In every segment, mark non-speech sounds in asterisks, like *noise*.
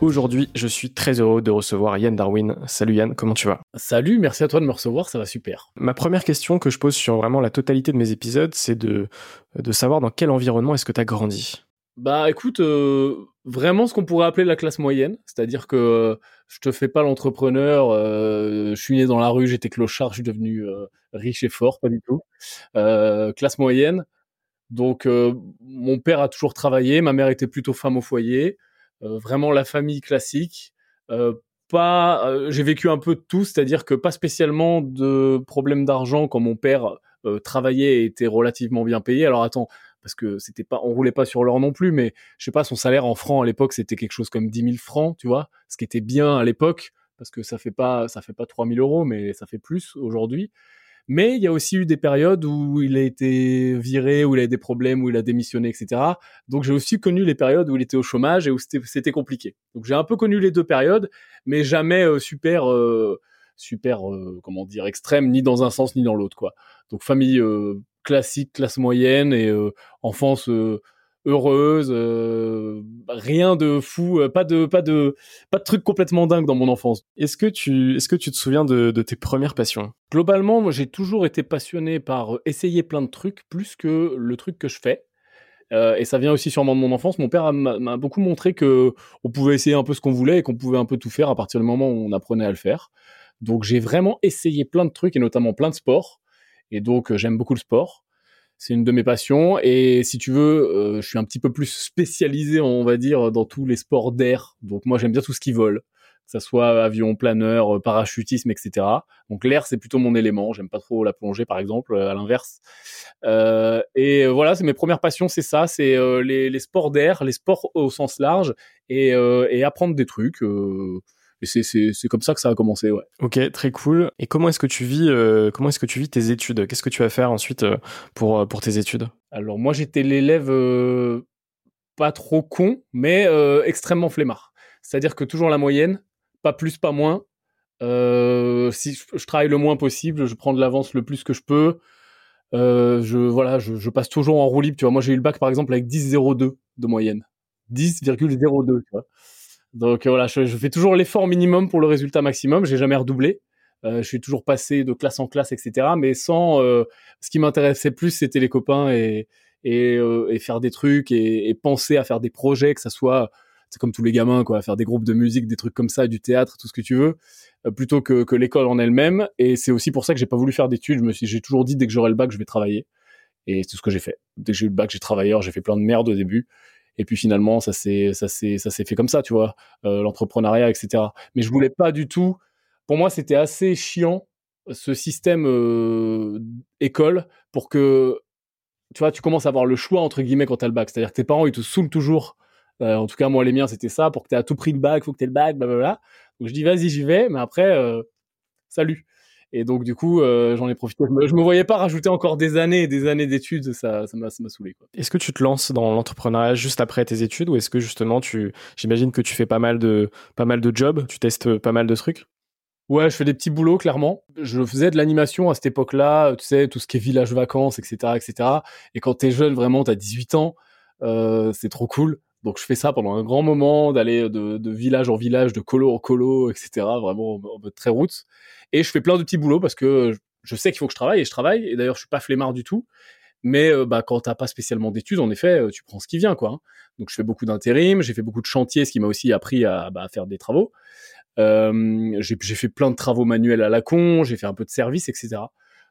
Aujourd'hui, je suis très heureux de recevoir Yann Darwin. Salut Yann, comment tu vas? Salut, merci à toi de me recevoir, ça va super. Ma première question que je pose sur vraiment la totalité de mes épisodes, c'est de, de savoir dans quel environnement est-ce que tu as grandi? Bah écoute, euh, vraiment ce qu'on pourrait appeler la classe moyenne, c'est-à-dire que euh, je te fais pas l'entrepreneur, euh, je suis né dans la rue, j'étais clochard, je suis devenu riche et fort, pas du tout. classe moyenne, donc mon père a toujours travaillé, ma mère était plutôt femme au foyer. Euh, vraiment la famille classique. Euh, pas, euh, j'ai vécu un peu de tout, c'est-à-dire que pas spécialement de problèmes d'argent quand mon père travaillait et était relativement bien payé. Alors attends, parce que c'était pas, on roulait pas sur l'or non plus, mais je sais pas, son salaire en francs à l'époque c'était quelque chose comme 10 000 francs, tu vois, ce qui était bien à l'époque parce que ça fait pas, ça fait pas 3 000 euros, mais ça fait plus aujourd'hui. Mais il y a aussi eu des périodes où il a été viré, où il a eu des problèmes, où il a démissionné, etc. Donc j'ai aussi connu les périodes où il était au chômage et où c'était compliqué. Donc j'ai un peu connu les deux périodes, mais jamais euh, super, euh, super, euh, comment dire, extrême, ni dans un sens ni dans l'autre, quoi. Donc famille classique, classe moyenne et enfance heureuse, euh, rien de fou, euh, pas de pas de pas de trucs complètement dingue dans mon enfance. Est-ce que tu est-ce que tu te souviens de, tes premières passions? Globalement, moi j'ai toujours été passionné par euh, essayer plein de trucs plus que le truc que je fais. Et ça vient aussi sûrement de mon enfance. Mon père m'a beaucoup montré que on pouvait essayer un peu ce qu'on voulait et qu'on pouvait un peu tout faire à partir du moment où on apprenait à le faire. Donc j'ai vraiment essayé plein de trucs et notamment plein de sports. Et donc j'aime beaucoup le sport c'est une de mes passions. Et si tu veux, euh, je suis un petit peu plus spécialisé, on va dire, dans tous les sports d'air. Donc moi, j'aime bien tout ce qui vole, que ça soit avion, planeur, euh, parachutisme, etc. Donc l'air, c'est plutôt mon élément. J'aime pas trop la plongée, par exemple, à l'inverse. Euh, et voilà, c'est mes premières passions, c'est ça, c'est les, sports d'air, les sports au sens large, et apprendre des trucs. Et c'est comme ça que ça a commencé, ouais. Ok, très cool. Et comment est-ce que tu vis euh, comment est-ce que tu vis tes études? Qu'est-ce que tu vas faire ensuite euh, pour euh, pour tes études? Alors moi j'étais l'élève pas trop con, mais extrêmement flemmard. C'est-à-dire que toujours la moyenne, pas plus, pas moins. si je, travaille le moins possible, je prends de l'avance le plus que je peux. je voilà, je, je, passe toujours en roue libre. Tu vois, moi j'ai eu le bac par exemple avec 10,02 de moyenne, 10,02. Tu vois. Donc euh, voilà, je, fais toujours l'effort minimum pour le résultat maximum. J'ai jamais redoublé. Euh, je suis toujours passé de classe en classe, etc. Mais sans. Euh, ce qui m'intéressait plus, c'était les copains et et, et faire des trucs et, penser à faire des projets, que ça soit c'est comme tous les gamins, quoi, faire des groupes de musique, des trucs comme ça, du théâtre, tout ce que tu veux, plutôt que, que l'école en elle-même. Et c'est aussi pour ça que j'ai pas voulu faire d'études. Je me suis, j'ai toujours dit dès que j'aurai le bac, je vais travailler. Et c'est ce que j'ai fait. Dès que j'ai eu le bac, j'ai travaillé. J'ai fait plein de merde au début. Et puis finalement, ça s'est fait comme ça, tu vois, euh, l'entrepreneuriat, etc. Mais je voulais pas du tout. Pour moi, c'était assez chiant ce système euh, école pour que tu vois, tu commences à avoir le choix entre guillemets quand t'as le bac. C'est-à-dire que tes parents ils te saoulent toujours. Euh, en tout cas, moi les miens c'était ça. Pour que t'aies à tout prix le bac, faut que t'aies le bac, blablabla. Donc je dis vas-y, j'y vais. Mais après, salut. Et donc du coup, euh, j'en ai profité. Je me, me voyais pas rajouter encore des années et des années d'études, ça, ça m'a, ça m'a saoulé. Est-ce que tu te lances dans l'entrepreneuriat juste après tes études, ou est-ce que justement tu, j'imagine que tu fais pas mal de, pas mal de jobs, tu testes pas mal de trucs? Ouais, je fais des petits boulots clairement. Je faisais de l'animation à cette époque-là, tu sais, tout ce qui est village vacances, etc., etc. Et quand t'es jeune, vraiment, t'as 18 ans, euh, c'est trop cool. Donc je fais ça pendant un grand moment, d'aller de, de, village en village, de colo en colo, etc. Vraiment en mode très route. Et je fais plein de petits boulots parce que je sais qu'il faut que je travaille et je travaille. Et d'ailleurs, je suis pas flemmard du tout. Mais euh, bah, quand t'as pas spécialement d'études, en effet, euh, tu prends ce qui vient, quoi. Hein. Donc je fais beaucoup d'intérim, j'ai fait beaucoup de chantiers, ce qui m'a aussi appris à, bah, à, faire des travaux. Euh, j'ai fait plein de travaux manuels à la con, j'ai fait un peu de service, etc.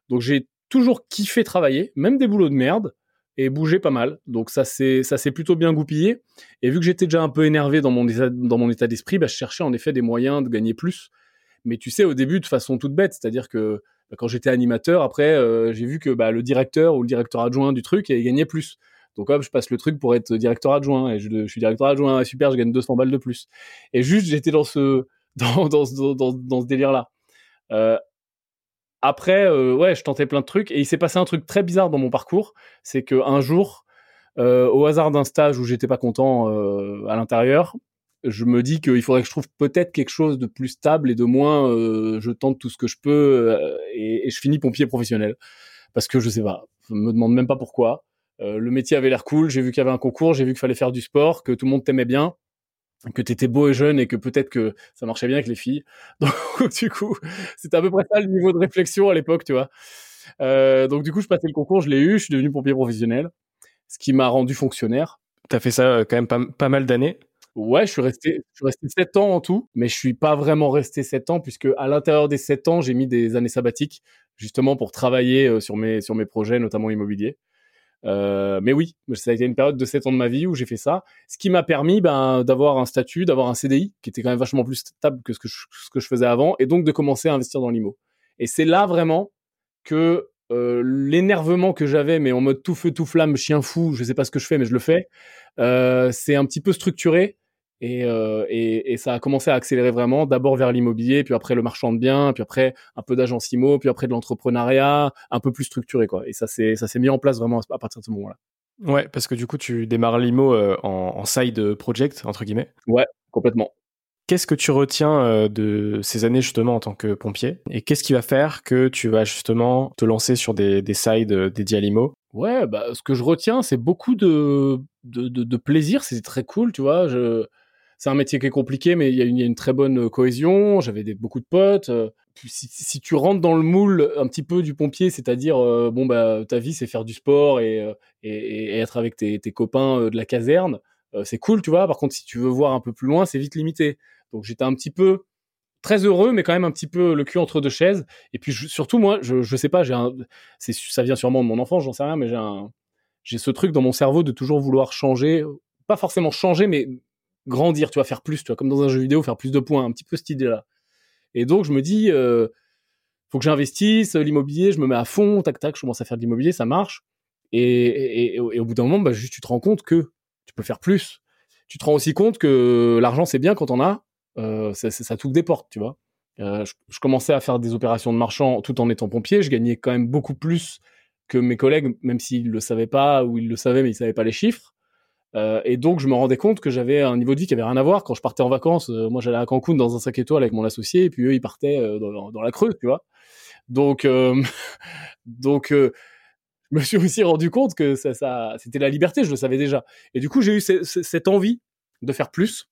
Donc j'ai toujours kiffé travailler, même des boulots de merde. Et bouger pas mal. Donc ça s'est ça s'est plutôt bien goupillé. Et vu que j'étais déjà un peu énervé dans mon état, dans mon état d'esprit, bah, je cherchais en effet des moyens de gagner plus. Mais tu sais, au début, de façon toute bête, c'est-à-dire que bah, quand j'étais animateur, après, euh, j'ai vu que bah, le directeur ou le directeur adjoint du truc, il gagnait plus. Donc hop, je passe le truc pour être directeur adjoint et je, suis directeur adjoint, super, je gagne 200 balles de plus. Et juste, j'étais dans ce *laughs* dans, dans, dans, dans ce délire-là. Euh, après, euh, ouais, je tentais plein de trucs et il s'est passé un truc très bizarre dans mon parcours, c'est que un jour, euh, au hasard d'un stage où j'étais pas content euh, à l'intérieur, je me dis qu'il faudrait que je trouve peut-être quelque chose de plus stable et de moins euh, je tente tout ce que je peux euh, et, et, je finis pompier professionnel. Parce que je sais pas, je me demande même pas pourquoi. Euh, le métier avait l'air cool, j'ai vu qu'il y avait un concours, j'ai vu qu'il fallait faire du sport, que tout le monde t'aimait bien que tu étais beau et jeune et que peut-être que ça marchait bien avec les filles. *laughs* Donc du coup, c'était à peu près ça le niveau de réflexion à l'époque, tu vois. Euh, donc du coup, je passais le concours, je l'ai eu, je suis devenu pompier professionnel, ce qui m'a rendu fonctionnaire. T'as fait ça euh, quand même pas, pas mal d'années. Ouais, je suis resté, je suis resté 7 ans en tout, mais je suis pas vraiment resté 7 ans puisque à l'intérieur des 7 ans, j'ai mis des années sabbatiques justement pour travailler euh, sur mes sur mes projets, notamment immobiliers. Euh, mais oui, ça a été une période de 7 ans de ma vie où j'ai fait ça, ce qui m'a permis ben, d'avoir un statut, d'avoir un CDI qui était quand même vachement plus stable que ce que je, ce que je faisais avant, et donc de commencer à investir dans l'IMO. Et c'est là vraiment que euh, l'énervement que j'avais, mais en mode tout feu, tout flamme, chien fou, je sais pas ce que je fais, mais je le fais, euh, c'est un petit peu structuré et, euh, et, et, ça a commencé à accélérer vraiment, d'abord vers l'immobilier, puis après le marchand de biens, puis après un peu d'agence IMO, puis après de l'entrepreneuriat, un peu plus structuré quoi. Et ça s'est ça s'est mis en place vraiment à partir de ce moment-là. Ouais, parce que du coup tu démarres l'IMO euh, en, en, side project entre guillemets. Ouais, complètement. Qu'est-ce que tu retiens euh, de ces années justement en tant que pompier? Et qu'est-ce qui va faire que tu vas justement te lancer sur des, des sides dédiés à l'IMO? Ouais, bah ce que je retiens c'est beaucoup de de, de, de plaisir, c'est très cool, tu vois. Je c'est un métier qui est compliqué, mais il y, a une très bonne euh, cohésion. J'avais beaucoup de potes. Euh, si, tu rentres dans le moule un petit peu du pompier, c'est-à-dire euh, bon bah ta vie c'est faire du sport et, être avec tes, copains de la caserne, c'est cool, tu vois. Par contre, si tu veux voir un peu plus loin, c'est vite limité. Donc j'étais un petit peu très heureux, mais quand même un petit peu le cul entre deux chaises. Et puis surtout moi, je, je sais pas, ça vient sûrement de mon enfance, j'en sais rien, mais j'ai ce truc dans mon cerveau de toujours vouloir changer, pas forcément changer, mais grandir, tu vas faire plus, tu vois, comme dans un jeu vidéo, faire plus de points, un petit peu cette idée-là. Et donc, je me dis, euh, faut que j'investisse l'immobilier, je me mets à fond, tac, tac, je commence à faire de l'immobilier, ça marche. Et, au bout d'un moment, bah, juste, tu te rends compte que tu peux faire plus. Tu te rends aussi compte que l'argent, c'est bien quand on a, euh, ça, ça, des portes, tu vois. Euh, je, je, commençais à faire des opérations de marchand tout en étant pompier, je gagnais quand même beaucoup plus que mes collègues, même s'ils le savaient pas ou ils le savaient mais ils savaient pas les chiffres. Euh, et donc je me rendais compte que j'avais un niveau de vie qui avait rien à voir. Quand je partais en vacances, euh, moi j'allais à Cancun dans un 5 étoiles avec mon associé, et puis eux ils partaient euh, dans, la Creuse, tu vois. Donc *laughs* donc je me suis aussi rendu compte que ça c'était la liberté, je le savais déjà. Et du coup j'ai eu cette envie de faire plus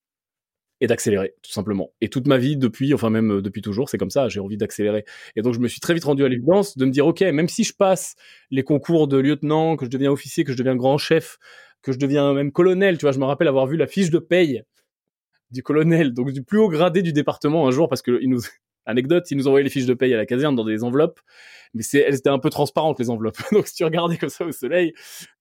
et d'accélérer tout simplement. Et toute ma vie depuis, enfin même depuis toujours, c'est comme ça, j'ai envie d'accélérer. Et donc je me suis très vite rendu à l'évidence de me dire ok, même si je passe les concours de lieutenant, que je deviens officier, que je deviens grand chef, que je deviens même colonel, tu vois, je me rappelle avoir vu la fiche de paye du colonel, donc du plus haut gradé du département un jour parce que il nous *laughs* anecdote, ils nous envoyaient les fiches de paye à la caserne dans des enveloppes, mais c'est elles étaient un peu transparentes les enveloppes. *laughs* donc si tu regardais comme ça au soleil,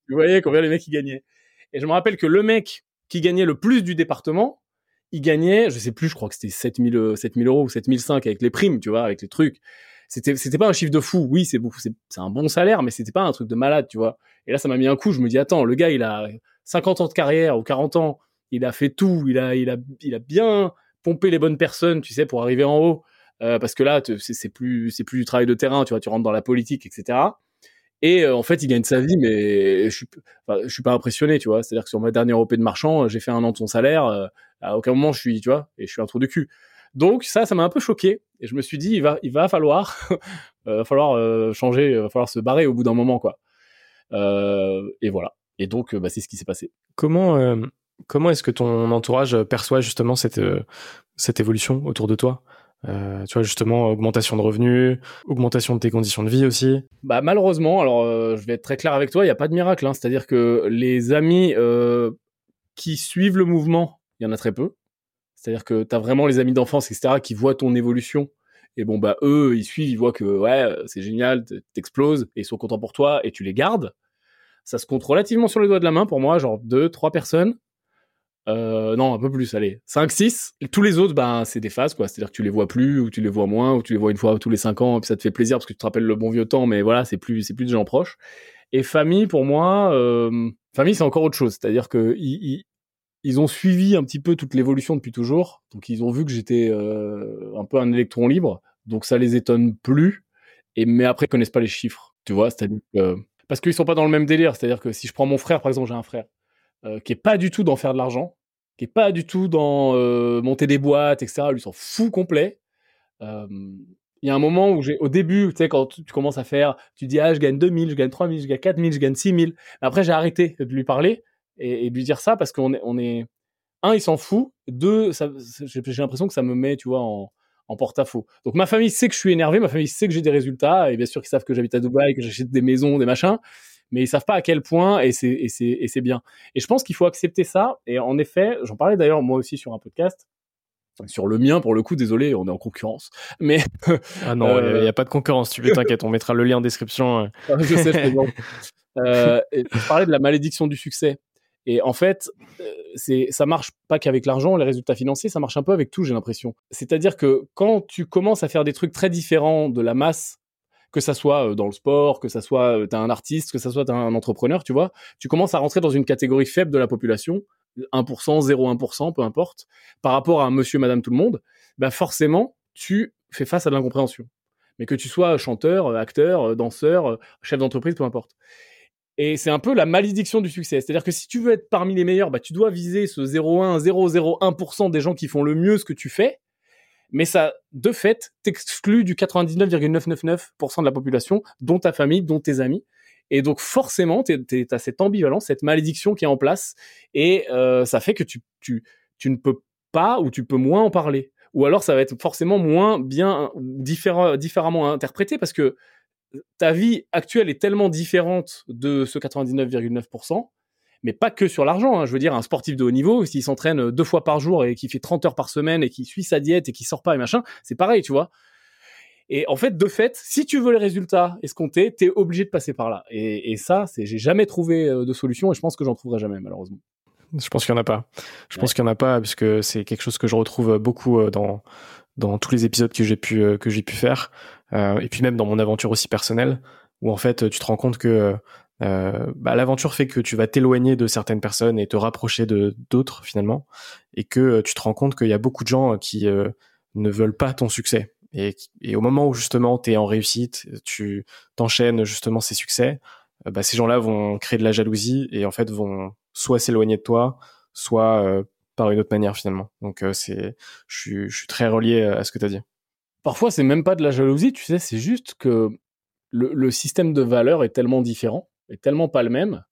tu voyais combien les mecs y gagnaient. Et je me rappelle que le mec qui gagnait le plus du département, il gagnait, je sais plus, je crois que c'était 7000, 7000 euros ou 7005 avec les primes, tu vois, avec les trucs. C'était, c'était pas un chiffre de fou. Oui, c'est beaucoup, c'est, un bon salaire, mais c'était pas un truc de malade, tu vois. Et là, ça m'a mis un coup. Je me dis, attends, le gars, il a 50 ans de carrière ou 40 ans. Il a fait tout. Il a, il a, il a bien pompé les bonnes personnes, tu sais, pour arriver en haut. Euh, parce que là, c'est, plus, c'est plus du travail de terrain, tu vois. Tu rentres dans la politique, etc. Et euh, en fait, il gagne sa vie, mais je suis, suis pas impressionné, tu vois. C'est-à-dire que sur ma dernière OP de marchand, j'ai fait un an de son salaire. Euh, à aucun moment, je suis, tu vois, et je suis un trou de cul. Donc ça, ça m'a un peu choqué. Et je me suis dit, il va, il va falloir, *laughs* euh, falloir euh, changer, il va falloir se barrer au bout d'un moment, quoi. Euh, et voilà. Et donc, bah, c'est ce qui s'est passé. Comment, euh, comment est-ce que ton entourage perçoit justement cette, euh, cette évolution autour de toi? Euh, tu vois justement augmentation de revenus, augmentation de tes conditions de vie aussi? Bah malheureusement, alors euh, je vais être très clair avec toi, il n'y a pas de miracle. Hein, C'est-à-dire que les amis euh, qui suivent le mouvement, il y en a très peu. C'est-à-dire que tu as vraiment les amis d'enfance, etc., qui voient ton évolution. Et bon, bah eux, ils suivent, ils voient que ouais, c'est génial, t'exploses, et ils sont contents pour toi, et tu les gardes. ça se compte relativement sur les doigts de la main pour moi, genre deux, trois personnes. Euh, non, un peu plus, allez, 5, 6. Tous les autres, ben, c'est des phases, quoi. C'est-à-dire que tu les vois plus, ou tu les vois moins, ou tu les vois une fois tous les 5 ans, et puis ça te fait plaisir parce que tu te rappelles le bon vieux temps, mais voilà, c'est plus, plus des gens proches. Et famille, pour moi, euh, famille, c'est encore autre chose. C'est-à-dire que ils, ont suivi un petit peu toute l'évolution depuis toujours. Donc, ils ont vu que j'étais euh, un peu un électron libre. Donc, ça les étonne plus. Et, mais après, ils connaissent pas les chiffres. Tu vois, c'est-à-dire parce qu'ils sont pas dans le même délire. C'est-à-dire que si je prends mon frère, par exemple, j'ai un frère euh, qui est pas du tout dans faire de l'argent, qui est pas du tout dans euh, monter des boîtes, etc. Lui s'en fout complet. Il y a un moment où j'ai, au début, tu sais, quand tu, commences à faire, tu dis, ah, je gagne 2000, je gagne 3000, je gagne 4000, je gagne 6000. Après, j'ai arrêté de lui parler et, lui dire ça parce qu'on est, on est, un, il s'en fout. Deux, j'ai l'impression que ça me met, tu vois, en, en porte-à-faux. Donc ma famille sait que je suis énervé, ma famille sait que j'ai des résultats, et bien sûr qu'ils savent que j'habite à Dubaï, que j'achète des maisons, des machins mais ils savent pas à quel point et c'est et et bien. Et je pense qu'il faut accepter ça. Et en effet, j'en parlais d'ailleurs moi aussi sur un podcast. Sur le mien, pour le coup, désolé, on est en concurrence. Mais ah non, il n'y a, pas de concurrence. Tu t'inquiète, on mettra le lien en description. Ah, *laughs* je sais, bon. *laughs* Euh, je parlais de la malédiction du succès. Et en fait, euh, c'est ça marche pas qu'avec l'argent, les résultats financiers, ça marche un peu avec tout, j'ai l'impression. C'est-à-dire que quand tu commences à faire des trucs très différents de la masse que ça soit euh, dans le sport, que ça soit euh, t'es un artiste, que ça soit un entrepreneur, tu vois, tu commences à rentrer dans une catégorie faible de la population, 1%, 0,1%, peu importe, par rapport à monsieur, madame, tout le monde, bah forcément, tu fais face à de l'incompréhension. Mais que tu sois chanteur, acteur, danseur, chef d'entreprise, peu importe. Et c'est un peu la malédiction du succès. C'est-à-dire que si tu veux être parmi les meilleurs, bah, tu dois viser ce 0,1, 0,01% des gens qui font le mieux ce que tu fais mais ça, de fait, t'exclut du 99,999% de la population, dont ta famille, dont tes amis. Et donc forcément, tu as cette ambivalence, cette malédiction qui est en place, et euh, ça fait que tu, tu, tu ne peux pas ou tu peux moins en parler. Ou alors ça va être forcément moins bien, différemment interprété, parce que ta vie actuelle est tellement différente de ce 99,9% mais pas que sur l'argent. Hein. Je veux dire, un sportif de haut niveau, s'il s'entraîne deux fois par jour et qui fait 30 heures par semaine et qui suit sa diète et qui sort pas et machin, c'est pareil, tu vois. Et en fait, de fait, si tu veux les résultats escomptés, t'es obligé de passer par là. Et, ça, c'est, j'ai jamais trouvé euh, de solution et je pense que j'en trouverai jamais, malheureusement. Je pense qu'il y en a pas. Je pense qu'il y en a pas puisque c'est quelque chose que je retrouve beaucoup euh, dans dans tous les épisodes que j'ai pu euh, que j'ai pu faire et puis même dans mon aventure aussi personnelle où en fait tu te rends compte que euh, bah, l'aventure fait que tu vas t'éloigner de certaines personnes et te rapprocher de d'autres finalement, et que euh, tu te rends compte qu'il y a beaucoup de gens qui euh, ne veulent pas ton succès. Et, et au moment où justement tu es en réussite, tu t'enchaînes justement ces succès, bah, ces gens-là vont créer de la jalousie et en fait vont soit s'éloigner de toi, soit par une autre manière finalement. Donc c'est, je suis, je suis très relié à ce que tu as dit. Parfois c'est même pas de la jalousie, tu sais, c'est juste que le, le système de valeurs est tellement différent est tellement pas le même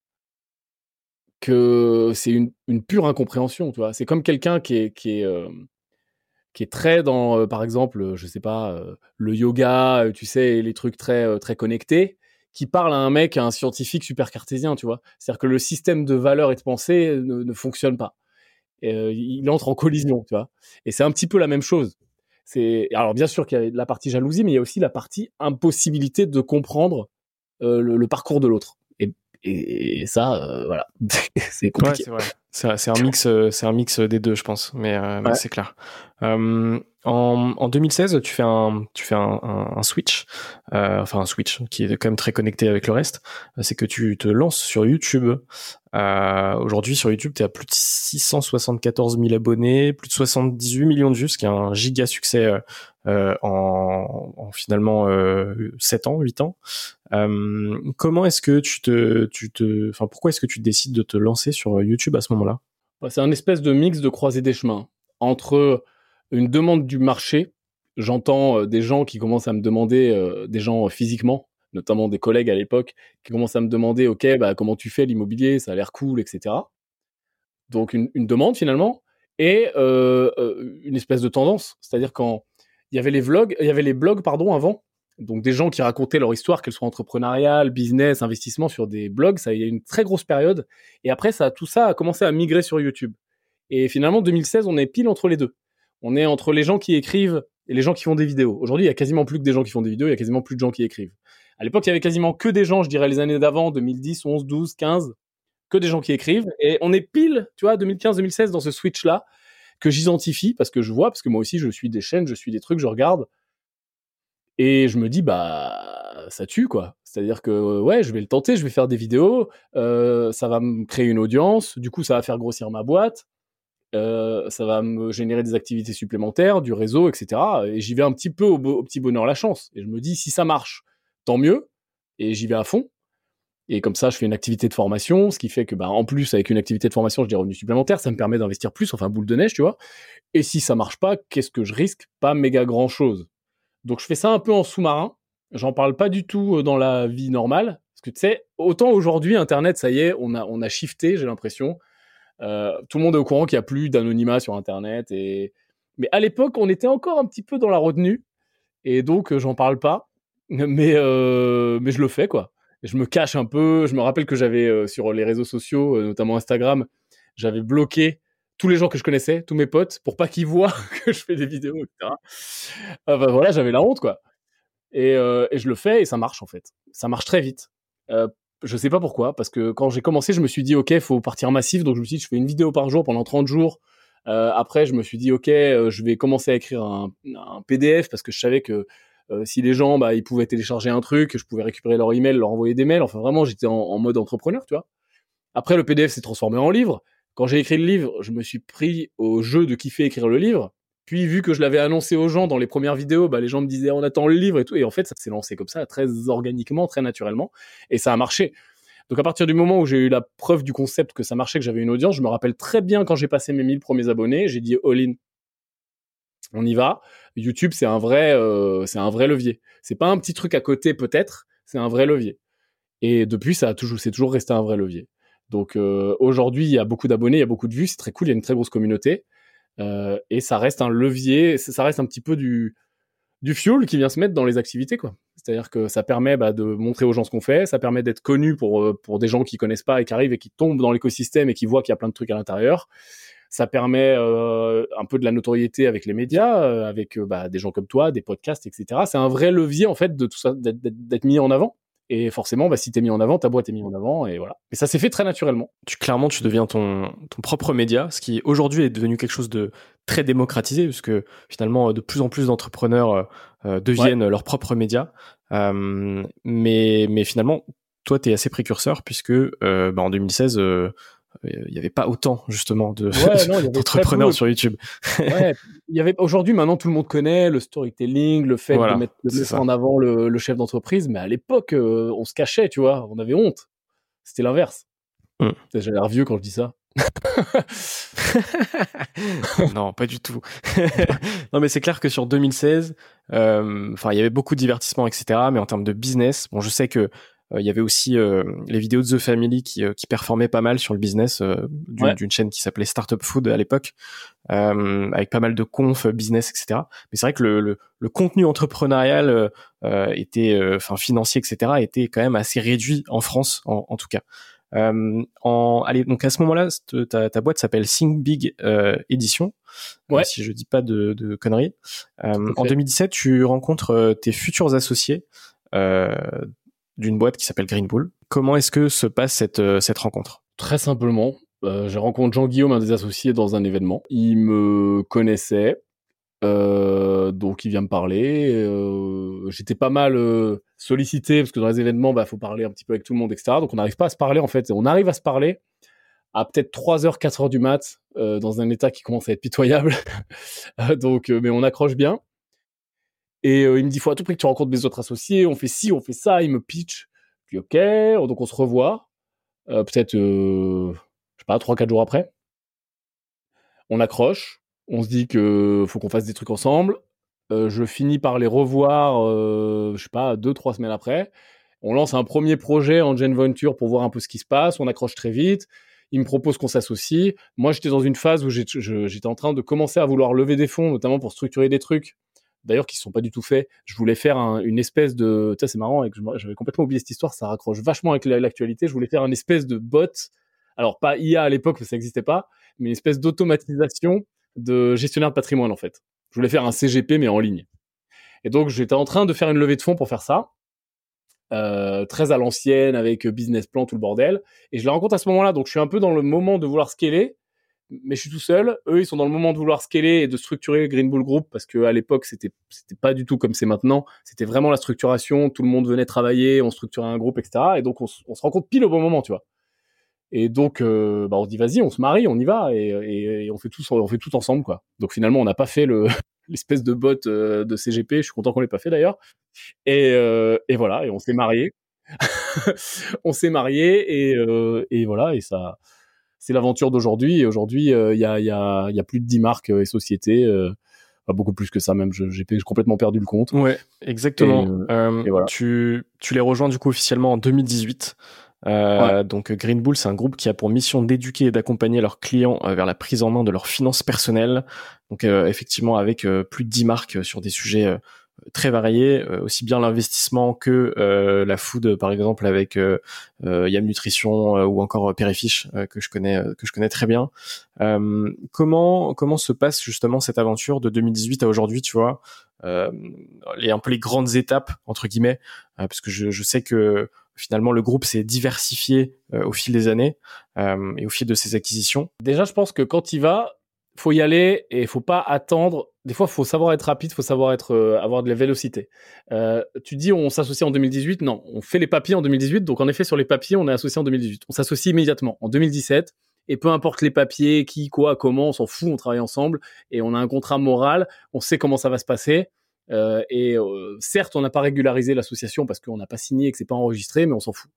que c'est une, une, pure incompréhension, tu vois. C'est comme quelqu'un qui est, qui est, euh, qui est très dans, euh, par exemple, je sais pas, euh, le yoga, tu sais, les trucs très, très connectés, qui parle à un mec, à un scientifique super cartésien, tu vois. C'est-à-dire que le système de valeurs et de pensée ne fonctionne pas. Et, il entre en collision, tu vois. Et c'est un petit peu la même chose. C'est alors bien sûr qu'il y a la partie jalousie, mais il y a aussi la partie impossibilité de comprendre le, parcours de l'autre et, ça, euh, voilà, *laughs* c'est compliqué. Ouais, c'est vrai. C'est un mix, euh, c'est un mix des deux, je pense, mais, euh, mais c'est clair. Euh, en, en, 2016, tu fais un, tu fais un, un, switch, euh, enfin un switch qui est quand même très connecté avec le reste. C'est que tu te lances sur YouTube. Euh, Aujourd'hui, sur YouTube, tu à plus de 674 000 abonnés, plus de 78 millions de vues, ce qui est un giga succès euh, en, en, finalement 7 ans, 8 ans. comment est-ce que tu te, tu te, enfin pourquoi est-ce que tu décides de te lancer sur YouTube à ce bah, C'est un espèce de mix de croiser des chemins entre une demande du marché. J'entends euh, des gens qui commencent à me demander, euh, des gens physiquement, notamment des collègues à l'époque, qui commencent à me demander, OK, bah, comment tu fais l'immobilier, ça a l'air cool, etc. Donc une, demande finalement, et euh, une espèce de tendance. C'est-à-dire quand il y avait les vlogs, il y avait les blogs, pardon, avant, donc des gens qui racontaient leur histoire, qu'elle soit entrepreneuriale, business, investissement sur des blogs, ça il y a une très grosse période. Et après, ça, tout ça a commencé à migrer sur YouTube. Et finalement, 2016, on est pile entre les deux on est entre les gens qui écrivent et les gens qui font des vidéos. Aujourd'hui, il y a quasiment plus que des gens qui font des vidéos, il y a quasiment plus de gens qui écrivent. À l'époque, il y avait quasiment que des gens, je dirais les années d'avant, 2010, 11, 12, 15, que des gens qui écrivent. Et on est pile, tu vois, 2015, 2016 dans ce switch-là que j'identifie parce que je vois, parce que moi aussi, je suis des chaînes, je suis des trucs, je regarde. Et je me dis, bah, ça tue, quoi. C'est-à-dire que, ouais, je vais le tenter, je vais faire des vidéos, euh, ça va me créer une audience, du coup, ça va faire grossir ma boîte, euh, ça va me générer des activités supplémentaires, du réseau, etc. Et j'y vais un petit peu au, petit bonheur la chance. Et je me dis, si ça marche, tant mieux. Et j'y vais à fond. Et comme ça, je fais une activité de formation, ce qui fait que, bah, en plus, avec une activité de formation, j'ai des revenus supplémentaires, ça me permet d'investir plus, enfin, boule de neige, tu vois. Et si ça marche pas, qu'est-ce que je risque? Pas méga grand chose. Donc je fais ça un peu en sous-marin. J'en parle pas du tout euh, dans la vie normale. Parce que tu sais, autant aujourd'hui, Internet, ça y est, on a, on a shifté, j'ai l'impression. Euh, tout le monde est au courant qu'il n'y a plus d'anonymat sur Internet. Et... Mais à l'époque, on était encore un petit peu dans la retenue. Et donc, euh, j'en parle pas. *laughs* Mais, mais je le fais, quoi. Je me cache un peu. Je me rappelle que j'avais sur les réseaux sociaux, notamment Instagram, j'avais bloqué tous les gens que je connaissais, tous mes potes, pour pas qu'ils voient *laughs* que je fais des vidéos, etc. Euh, bah, voilà, j'avais la honte, quoi. Et, euh, et, je le fais et ça marche en fait. Ça marche très vite. Euh, je sais pas pourquoi, parce que quand j'ai commencé, je me suis dit, ok, faut partir massif. Donc je me suis dit, je fais une vidéo par jour pendant 30 jours. Euh, après, je me suis dit, ok, euh, je vais commencer à écrire un, PDF parce que je savais que si les gens, bah, ils pouvaient télécharger un truc, je pouvais récupérer leur email, leur envoyer des mails. Enfin, vraiment, j'étais en, en mode entrepreneur, tu vois. Après, le PDF s'est transformé en livre. Quand j'ai écrit le livre, je me suis pris au jeu de kiffer écrire le livre. Puis, vu que je l'avais annoncé aux gens dans les premières vidéos, bah, les gens me disaient on attend le livre et tout. Et en fait, ça s'est lancé comme ça, très organiquement, très naturellement. Et ça a marché. Donc, à partir du moment où j'ai eu la preuve du concept que ça marchait, que j'avais une audience, je me rappelle très bien quand j'ai passé mes 1000 premiers abonnés, j'ai dit all in. On y va. YouTube, c'est un vrai, euh, c'est un vrai levier. C'est pas un petit truc à côté peut-être, c'est un vrai levier. Et depuis, ça a toujours, c'est toujours resté un vrai levier. Donc euh, aujourd'hui, il y a beaucoup d'abonnés, il y a beaucoup de vues, c'est très cool, il y a une très grosse communauté. Euh, et ça reste un levier, ça reste un petit peu du, du fuel qui vient se mettre dans les activités. C'est-à-dire que ça permet bah, de montrer aux gens ce qu'on fait, ça permet d'être connu pour, euh, pour des gens qui connaissent pas et qui arrivent et qui tombent dans l'écosystème et qui voient qu'il y a plein de trucs à l'intérieur. Ça permet un peu de la notoriété avec les médias, avec bah, des gens comme toi, des podcasts, etc. C'est un vrai levier en fait de tout ça, d'être mis en avant. Et forcément, bah, si t'es mis en avant, ta boîte est mise en avant, et voilà. Mais ça s'est fait très naturellement. Tu clairement, tu deviens ton ton propre média, ce qui aujourd'hui est devenu quelque chose de très démocratisé, puisque finalement, de plus en plus d'entrepreneurs euh, deviennent ouais. leurs propres médias. Euh, mais mais finalement, toi, t'es assez précurseur, puisque euh, bah, en 2016 il n'y avait pas autant justement de ouais, *laughs* d'entrepreneurs sur YouTube. *laughs* ouais, il y avait aujourd'hui maintenant tout le monde connaît le storytelling, le fait voilà, de mettre, de mettre en avant le, le chef d'entreprise, mais à l'époque euh, on se cachait, tu vois, on avait honte. C'était l'inverse. Mm. J'ai l'air vieux quand je dis ça. *laughs* non, pas du tout. non, mais c'est clair que sur 2016, euh, enfin, il y avait beaucoup de divertissements, etc. Mais en termes de business, bon, je sais que euh, il y avait aussi euh, les vidéos de The Family qui, euh, qui performaient pas mal sur le business d'une ouais. chaîne qui s'appelait Startup Food à l'époque, avec pas mal de confs business, etc. Mais c'est vrai que le, le, le contenu entrepreneurial était, enfin financier, etc. était quand même assez réduit en France, en, en tout cas. Euh, en, allez, donc à ce moment-là, ta, ta boîte s'appelle Think Big euh, Edition, ouais. euh, si je dis pas de, de conneries. en 2017, tu rencontres tes futurs associés d'une boîte qui s'appelle Green Bull. Comment est-ce que se passe cette, euh, cette rencontre? Très simplement, euh, j'ai rencontré Jean-Guillaume, un des associés, dans un événement. Il me connaissait, euh, donc il vient me parler. J'étais pas mal sollicité, parce que dans les événements, il bah, faut parler un petit peu avec tout le monde, etc. Donc on n'arrive pas à se parler, en fait. On arrive à se parler à peut-être 3h, 4h du mat, dans un état qui commence à être pitoyable. *laughs* donc, mais on accroche bien. Et euh, il me dit, faut à tout prix que tu rencontres mes autres associés, on fait ci, on fait ça, il me pitch. Puis ok, donc on se revoit, euh, peut-être, euh, je sais pas, 3-4 jours après. On accroche, on se dit que faut qu'on fasse des trucs ensemble. Euh, je finis par les revoir, je sais pas, 2-3 semaines après. On lance un premier projet en Gen Venture pour voir un peu ce qui se passe, on accroche très vite. Il me propose qu'on s'associe. Moi, j'étais dans une phase où j'étais en train de commencer à vouloir lever des fonds, notamment pour structurer des trucs d'ailleurs qui sont pas du tout faits. Je voulais faire un, une espèce de, sais, c'est marrant, j'avais complètement oublié cette histoire, ça raccroche vachement avec l'actualité. Je voulais faire une espèce de bot, alors pas IA à l'époque que ça n'existait pas, mais une espèce d'automatisation de gestionnaire de patrimoine en fait. Je voulais faire un CGP mais en ligne. Et donc j'étais en train de faire une levée de fonds pour faire ça. euh, très à l'ancienne avec business plan tout le bordel. Et je les rencontre à ce moment-là, donc je suis un peu dans le moment de vouloir scaler, mais je suis tout seul. Eux, ils sont dans le moment de vouloir scaler et de structurer Green Bull Group parce que à l'époque, c'était c'était pas du tout comme c'est maintenant. C'était vraiment la structuration. Tout le monde venait travailler, on structurait un groupe, etc. Et donc on, on se rencontre pile au bon moment, tu vois. Et donc, euh, bah, on se dit vas-y, on se marie, on y va et, on fait tout, on fait tout ensemble, quoi. Donc finalement, on n'a pas fait le *laughs* l'espèce de bot euh, de CGP. Je suis content qu'on l'ait pas fait d'ailleurs. Et, euh, voilà, et on s'est marié. *laughs* on s'est marié et voilà, et ça, c'est l'aventure d'aujourd'hui. Et aujourd'hui, il y, a, y, a, y a plus de 10 marques et sociétés. Pas beaucoup plus que ça même. J'ai complètement perdu le compte. Ouais, exactement. Et, voilà. tu, tu les rejoins du coup officiellement en 2018. Euh, ouais. Donc Green Bull, c'est un groupe qui a pour mission d'éduquer et d'accompagner leurs clients euh, vers la prise en main de leurs finances personnelles. Donc euh, effectivement avec plus de 10 marques sur des sujets très variés, aussi bien l'investissement que la food par exemple avec Yam Nutrition ou encore Perifish que je connais que je connais très bien. comment comment se passe justement cette aventure de 2018 à aujourd'hui, tu vois les un peu les grandes étapes entre guillemets parce que je, je sais que finalement le groupe s'est diversifié euh, au fil des années euh, et au fil de ses acquisitions. Déjà, je pense que quand il va, faut y aller et faut pas attendre. Des fois, faut savoir être rapide, faut savoir être euh, avoir de la vélocité. Euh, tu dis on s'associe en 2018, non, on fait les papiers en 2018. Donc en effet, sur les papiers, on est associé en 2018. On s'associe immédiatement en 2017. Et peu importe les papiers, qui, quoi, comment, on s'en fout, on travaille ensemble et on a un contrat moral, on sait comment ça va se passer. Euh, et euh, certes, on n'a pas régularisé l'association parce qu'on n'a pas signé et que c'est pas enregistré, mais on s'en fout.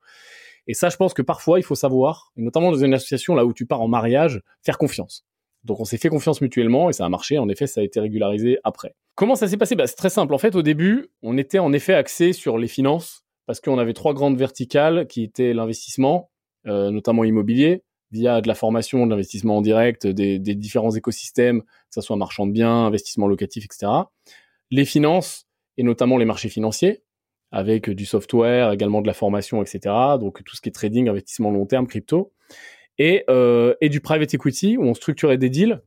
Et ça, je pense que parfois, il faut savoir, et notamment dans une association là où tu pars en mariage, faire confiance. Donc on s'est fait confiance mutuellement et ça a marché. En effet, ça a été régularisé après. Comment ça s'est passé? Bah, C'est très simple. En fait, au début, on était en effet axé sur les finances parce qu'on avait trois grandes verticales qui étaient l'investissement, euh, notamment immobilier, via de la formation, de l'investissement en direct, des, des, différents écosystèmes, que ce soit marchand de biens, investissement locatif, etc les finances et notamment les marchés financiers avec du software, également de la formation, etc. Donc tout ce qui est trading, investissement long terme, crypto et, euh, et du private equity où on structurait des deals,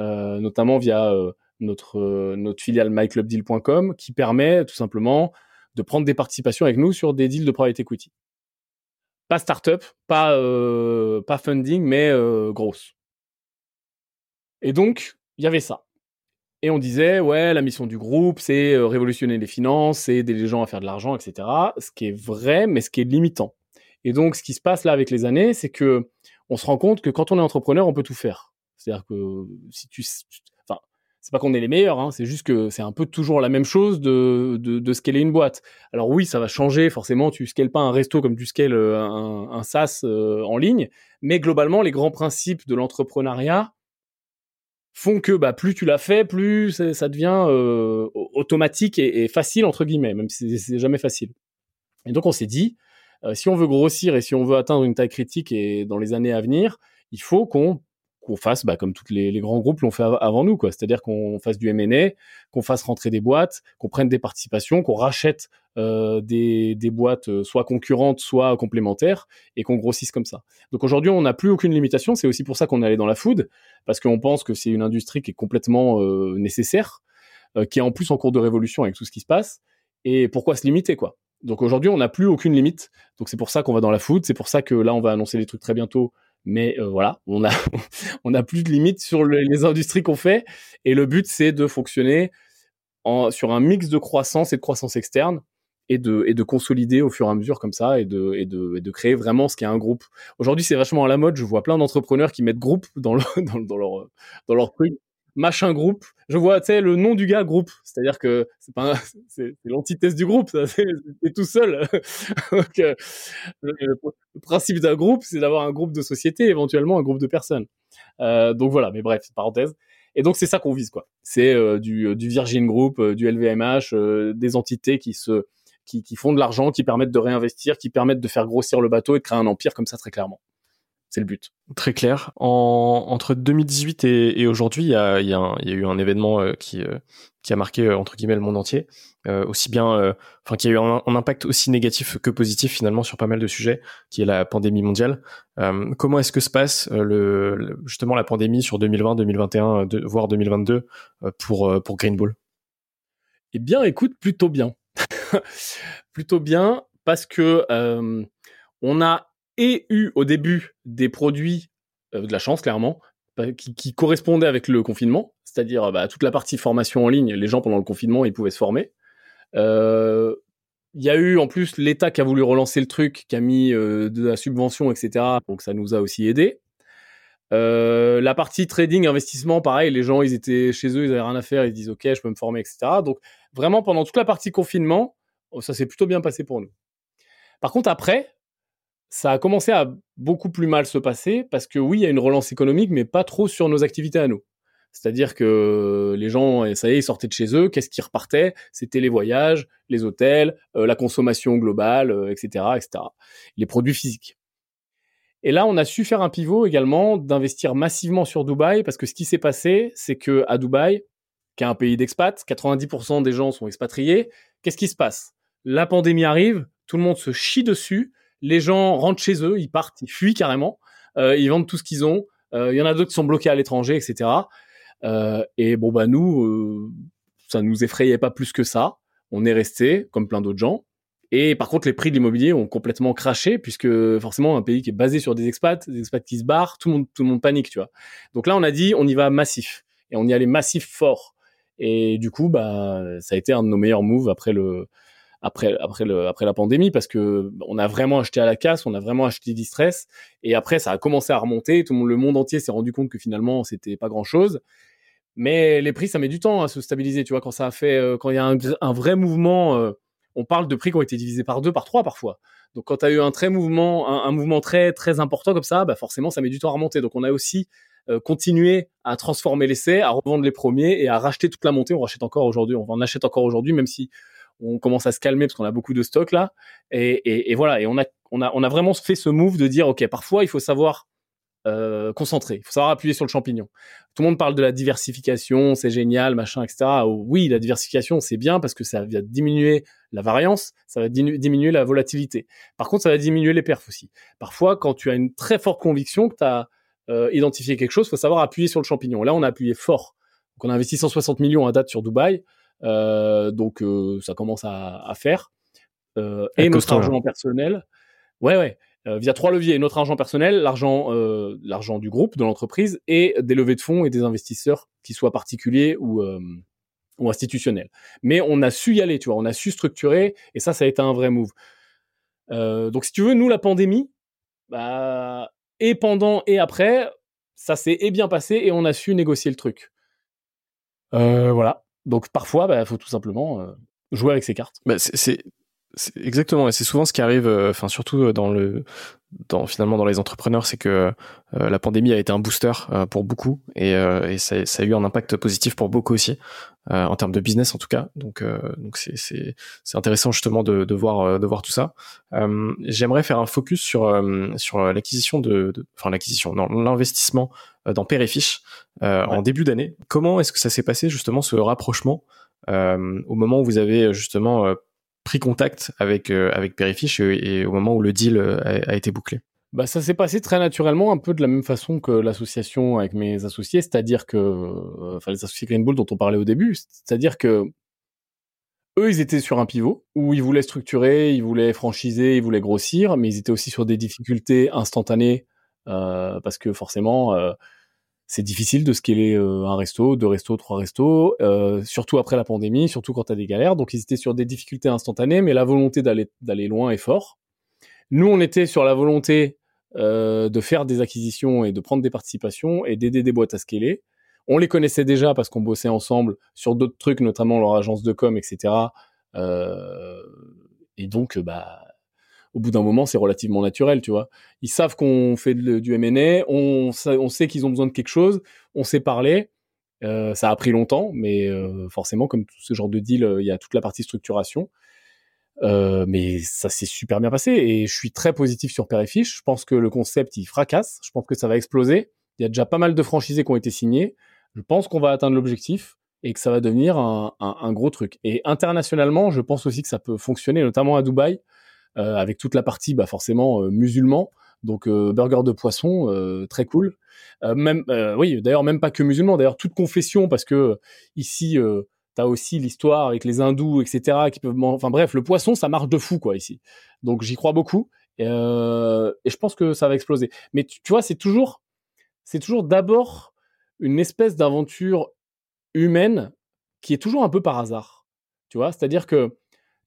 euh, notamment via euh, notre notre filiale myclubdeal.com qui permet tout simplement de prendre des participations avec nous sur des deals de private equity. Pas startup, pas euh, pas funding, mais euh, grosse. Et donc il y avait ça. Et on disait, ouais, la mission du groupe, c'est révolutionner les finances, c'est aider les gens à faire de l'argent, etc. Ce qui est vrai, mais ce qui est limitant. Et donc, ce qui se passe là avec les années, c'est que on se rend compte que quand on est entrepreneur, on peut tout faire. C'est-à-dire que si tu, enfin, c'est pas qu'on est les meilleurs, hein, c'est juste que c'est un peu toujours la même chose de, de, de scaler une boîte. Alors oui, ça va changer, forcément, tu scales pas un resto comme tu scales euh, un, SaaS euh, en ligne, mais globalement, les grands principes de l'entrepreneuriat, font que bah, plus tu l'as fait, plus ça devient euh, automatique et, et, facile, entre guillemets, même si c'est jamais facile. Et donc on s'est dit, si on veut grossir et si on veut atteindre une taille critique et dans les années à venir, il faut qu'on fasse bah, comme tous les, grands groupes l'ont fait avant nous. C'est-à-dire qu'on fasse du M&A, qu'on fasse rentrer des boîtes, qu'on prenne des participations, qu'on rachète euh, des, boîtes euh, soit concurrentes, soit complémentaires, et qu'on grossisse comme ça. Donc aujourd'hui, on n'a plus aucune limitation. C'est aussi pour ça qu'on est allé dans la food, parce qu'on pense que c'est une industrie qui est complètement euh, nécessaire, euh, qui est en plus en cours de révolution avec tout ce qui se passe. Et pourquoi se limiter, quoi? Donc aujourd'hui, on n'a plus aucune limite. Donc c'est pour ça qu'on va dans la food. C'est pour ça que là, on va annoncer des trucs très bientôt mais euh, voilà, on a *laughs* on a plus de limites sur le, les industries qu'on fait et le but c'est de fonctionner en, sur un mix de croissance et de croissance externe et de et de consolider au fur et à mesure comme ça et de et de, de créer vraiment ce qui est un groupe. Aujourd'hui, c'est vachement à la mode, je vois plein d'entrepreneurs qui mettent groupe dans *laughs* leur dans leur truc machin groupe. Je vois, tu sais, le nom du gars groupe. C'est-à-dire que c'est pas, *laughs* c'est l'antithèse du groupe. *laughs* C'est tout seul. *laughs* Euh, le, le, principe d'un groupe, c'est d'avoir un groupe de société, éventuellement un groupe de personnes. Euh, donc voilà. Mais bref, parenthèse. Et donc c'est ça qu'on vise, quoi. C'est euh, du, du Virgin Group, du LVMH, des entités qui se qui, qui font de l'argent, qui permettent de réinvestir, qui permettent de faire grossir le bateau et de créer un empire comme ça très clairement c'est le but. Très clair. En, entre 2018 et, et aujourd'hui, il y a, y, a y a, eu un événement euh, qui, euh, qui a marqué euh, entre guillemets le monde entier, euh, aussi bien, euh, enfin qui a eu un, un, impact aussi négatif que positif finalement sur pas mal de sujets, qui est la pandémie mondiale. comment est-ce que se passe le, le, justement la pandémie sur 2020, 2021, de, voire 2022 pour pour Green Bull Eh bien, écoute, plutôt bien, *laughs* plutôt bien parce que on a et eu au début des produits de la chance clairement qui, qui correspondaient avec le confinement, c'est-à-dire bah, toute la partie formation en ligne. Les gens pendant le confinement ils pouvaient se former. Euh, il y a eu en plus l'État qui a voulu relancer le truc, qui a mis euh, de la subvention, etc. Donc ça nous a aussi aidé. Euh, la partie trading, investissement, pareil, les gens, ils étaient chez eux, ils avaient rien à faire, ils se disent ok, je peux me former, etc. Donc vraiment pendant toute la partie confinement, ça s'est plutôt bien passé pour nous. Par contre après, ça a commencé à beaucoup plus mal se passer parce que oui, il y a une relance économique, mais pas trop sur nos activités à nous. C'est-à-dire que les gens, ça y est, ils sortaient de chez eux. Qu'est-ce qui repartait C'était les voyages, les hôtels, euh, la consommation globale, etc., euh, etc. Les produits physiques. Et là, on a su faire un pivot également d'investir massivement sur Dubaï parce que ce qui s'est passé, c'est que à Dubaï, qui est un pays d'expats, 90% des gens sont expatriés. Qu'est-ce qui se passe? La pandémie arrive, tout le monde se chie dessus, les gens rentrent chez eux, ils partent, ils fuient carrément, euh, ils vendent tout ce qu'ils ont. Il y en a d'autres qui sont bloqués à l'étranger, etc. Euh, et bon bah nous, euh, ça nous effrayait pas plus que ça. On est resté comme plein d'autres gens. Et par contre, les prix de l'immobilier ont complètement craché puisque forcément un pays qui est basé sur des expats, des expats qui se barrent, tout le monde, tout le monde panique, tu vois. Donc là, on a dit, on y va massif et on y allait massif fort. Et du coup, bah, ça a été un de nos meilleurs moves après le, après après le après la pandémie parce que on a vraiment acheté à la casse, on a vraiment acheté distress et après ça a commencé à remonter, tout le monde, le monde entier s'est rendu compte que finalement c'était pas grand chose. Mais les prix ça met du temps à se stabiliser, tu vois quand ça a fait euh, quand il y a un, un vrai mouvement euh, on parle de prix qui ont été divisés par deux, par trois parfois. Donc quand tu as eu un très mouvement un, mouvement très très important comme ça, bah forcément ça met du temps à remonter. Donc on a aussi euh, continué à transformer l'essai, à revendre les premiers et à racheter toute la montée. On rachète encore aujourd'hui, on en achète encore aujourd'hui, même si on commence à se calmer parce qu'on a beaucoup de stock là. Et, voilà, et on a, on, a, on a vraiment fait ce move de dire, OK, parfois, il faut savoir euh, concentrer, il faut savoir appuyer sur le champignon. Tout le monde parle de la diversification, c'est génial, machin, etc. Oui, la diversification, c'est bien parce que ça va diminuer la variance, ça va diminuer la volatilité. Par contre, ça va diminuer les perfs aussi. Parfois, quand tu as une très forte conviction que tu as euh, identifié quelque chose, il faut savoir appuyer sur le champignon. Là, on a appuyé fort. Donc, on a investi 160 millions à date sur Dubaï. Euh, donc euh, ça commence à, à faire. Euh, et notre argent personnel. Ouais, ouais. via trois leviers notre argent personnel, l'argent, l'argent du groupe, de l'entreprise, et des levées de fonds et des investisseurs, qui soient particuliers ou ou institutionnels. Mais on a su y aller, tu vois, on a su structurer, et ça, ça a été un vrai move. Euh, donc, si tu veux, nous, la pandémie, bah, et pendant et après, ça s'est bien passé, et on a su négocier le truc. Euh, voilà. Donc parfois, il bah, faut tout simplement euh, jouer avec ses cartes. Bah, c'est exactement, et c'est souvent ce qui arrive, euh, enfin surtout euh, dans le, dans finalement dans les entrepreneurs, c'est que la pandémie a été un booster pour beaucoup et, et ça, ça, a eu un impact positif pour beaucoup aussi en termes de business en tout cas. Donc donc c'est intéressant justement de, de voir de voir tout ça. J'aimerais faire un focus sur sur l'acquisition de, enfin l'acquisition, non l'investissement dans Perifish en début d'année. Comment est-ce que ça s'est passé justement ce rapprochement au moment où vous avez justement pris contact avec euh, avec Perifish et, au moment où le deal euh, a, été bouclé. Bah, ça s'est passé très naturellement, un peu de la même façon que l'association avec mes associés, c'est-à-dire que, euh, enfin les associés Green Bull dont on parlait au début, c'est-à-dire que eux, ils étaient sur un pivot où ils voulaient structurer, ils voulaient franchiser, ils voulaient grossir, mais ils étaient aussi sur des difficultés instantanées parce que forcément, c'est difficile de scaler euh, un resto, deux restos, trois restos, euh, surtout après la pandémie, surtout quand tu as des galères. Donc ils étaient sur des difficultés instantanées, mais la volonté d'aller loin est fort. Nous, on était sur la volonté euh, de faire des acquisitions et de prendre des participations et d'aider des boîtes à scaler. On les connaissait déjà parce qu'on bossait ensemble sur d'autres trucs, notamment leur agence de com, etc. Euh, et donc, bah, au bout d'un moment, c'est relativement naturel, tu vois. Ils savent qu'on fait du M&A, on, sait qu'ils ont besoin de quelque chose, on sait parler. Euh, ça a pris longtemps, mais euh, forcément, comme ce genre de deal, euh, il y a toute la partie structuration. Mais ça s'est super bien passé et je suis très positif sur Perifish. Je pense que le concept il fracasse. Je pense que ça va exploser. Il y a déjà pas mal de franchisés qui ont été signés. Je pense qu'on va atteindre l'objectif et que ça va devenir un, gros truc. Et internationalement, je pense aussi que ça peut fonctionner, notamment à Dubaï. Euh, avec toute la partie bah, forcément euh, musulman. Donc euh, burger de poisson, très cool. même, oui, d'ailleurs même pas que musulman, d'ailleurs toute confession parce que ici T'as aussi l'histoire avec les hindous, etc. qui peuvent, enfin bref, le poisson, ça marche de fou quoi ici. Donc j'y crois beaucoup et, et, je pense que ça va exploser. Mais tu, tu vois, c'est toujours, c'est toujours d'abord une espèce d'aventure humaine qui est toujours un peu par hasard. Tu vois, c'est-à-dire que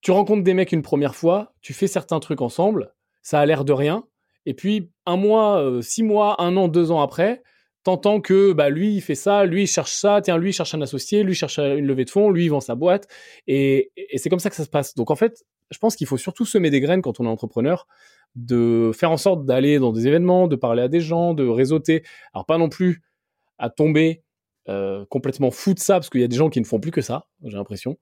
tu rencontres des mecs une première fois, tu fais certains trucs ensemble, ça a l'air de rien, et puis un mois, euh, six mois, un an, deux ans après, t'entends que bah lui il fait ça, lui il cherche ça, tiens lui il cherche un associé, lui il cherche une levée de fonds, lui il vend sa boîte, et, et c'est comme ça que ça se passe. Donc en fait, je pense qu'il faut surtout semer des graines quand on est entrepreneur, de faire en sorte d'aller dans des événements, de parler à des gens, de réseauter. Alors pas non plus à tomber euh, complètement fou de ça parce qu'il y a des gens qui ne font plus que ça, j'ai l'impression.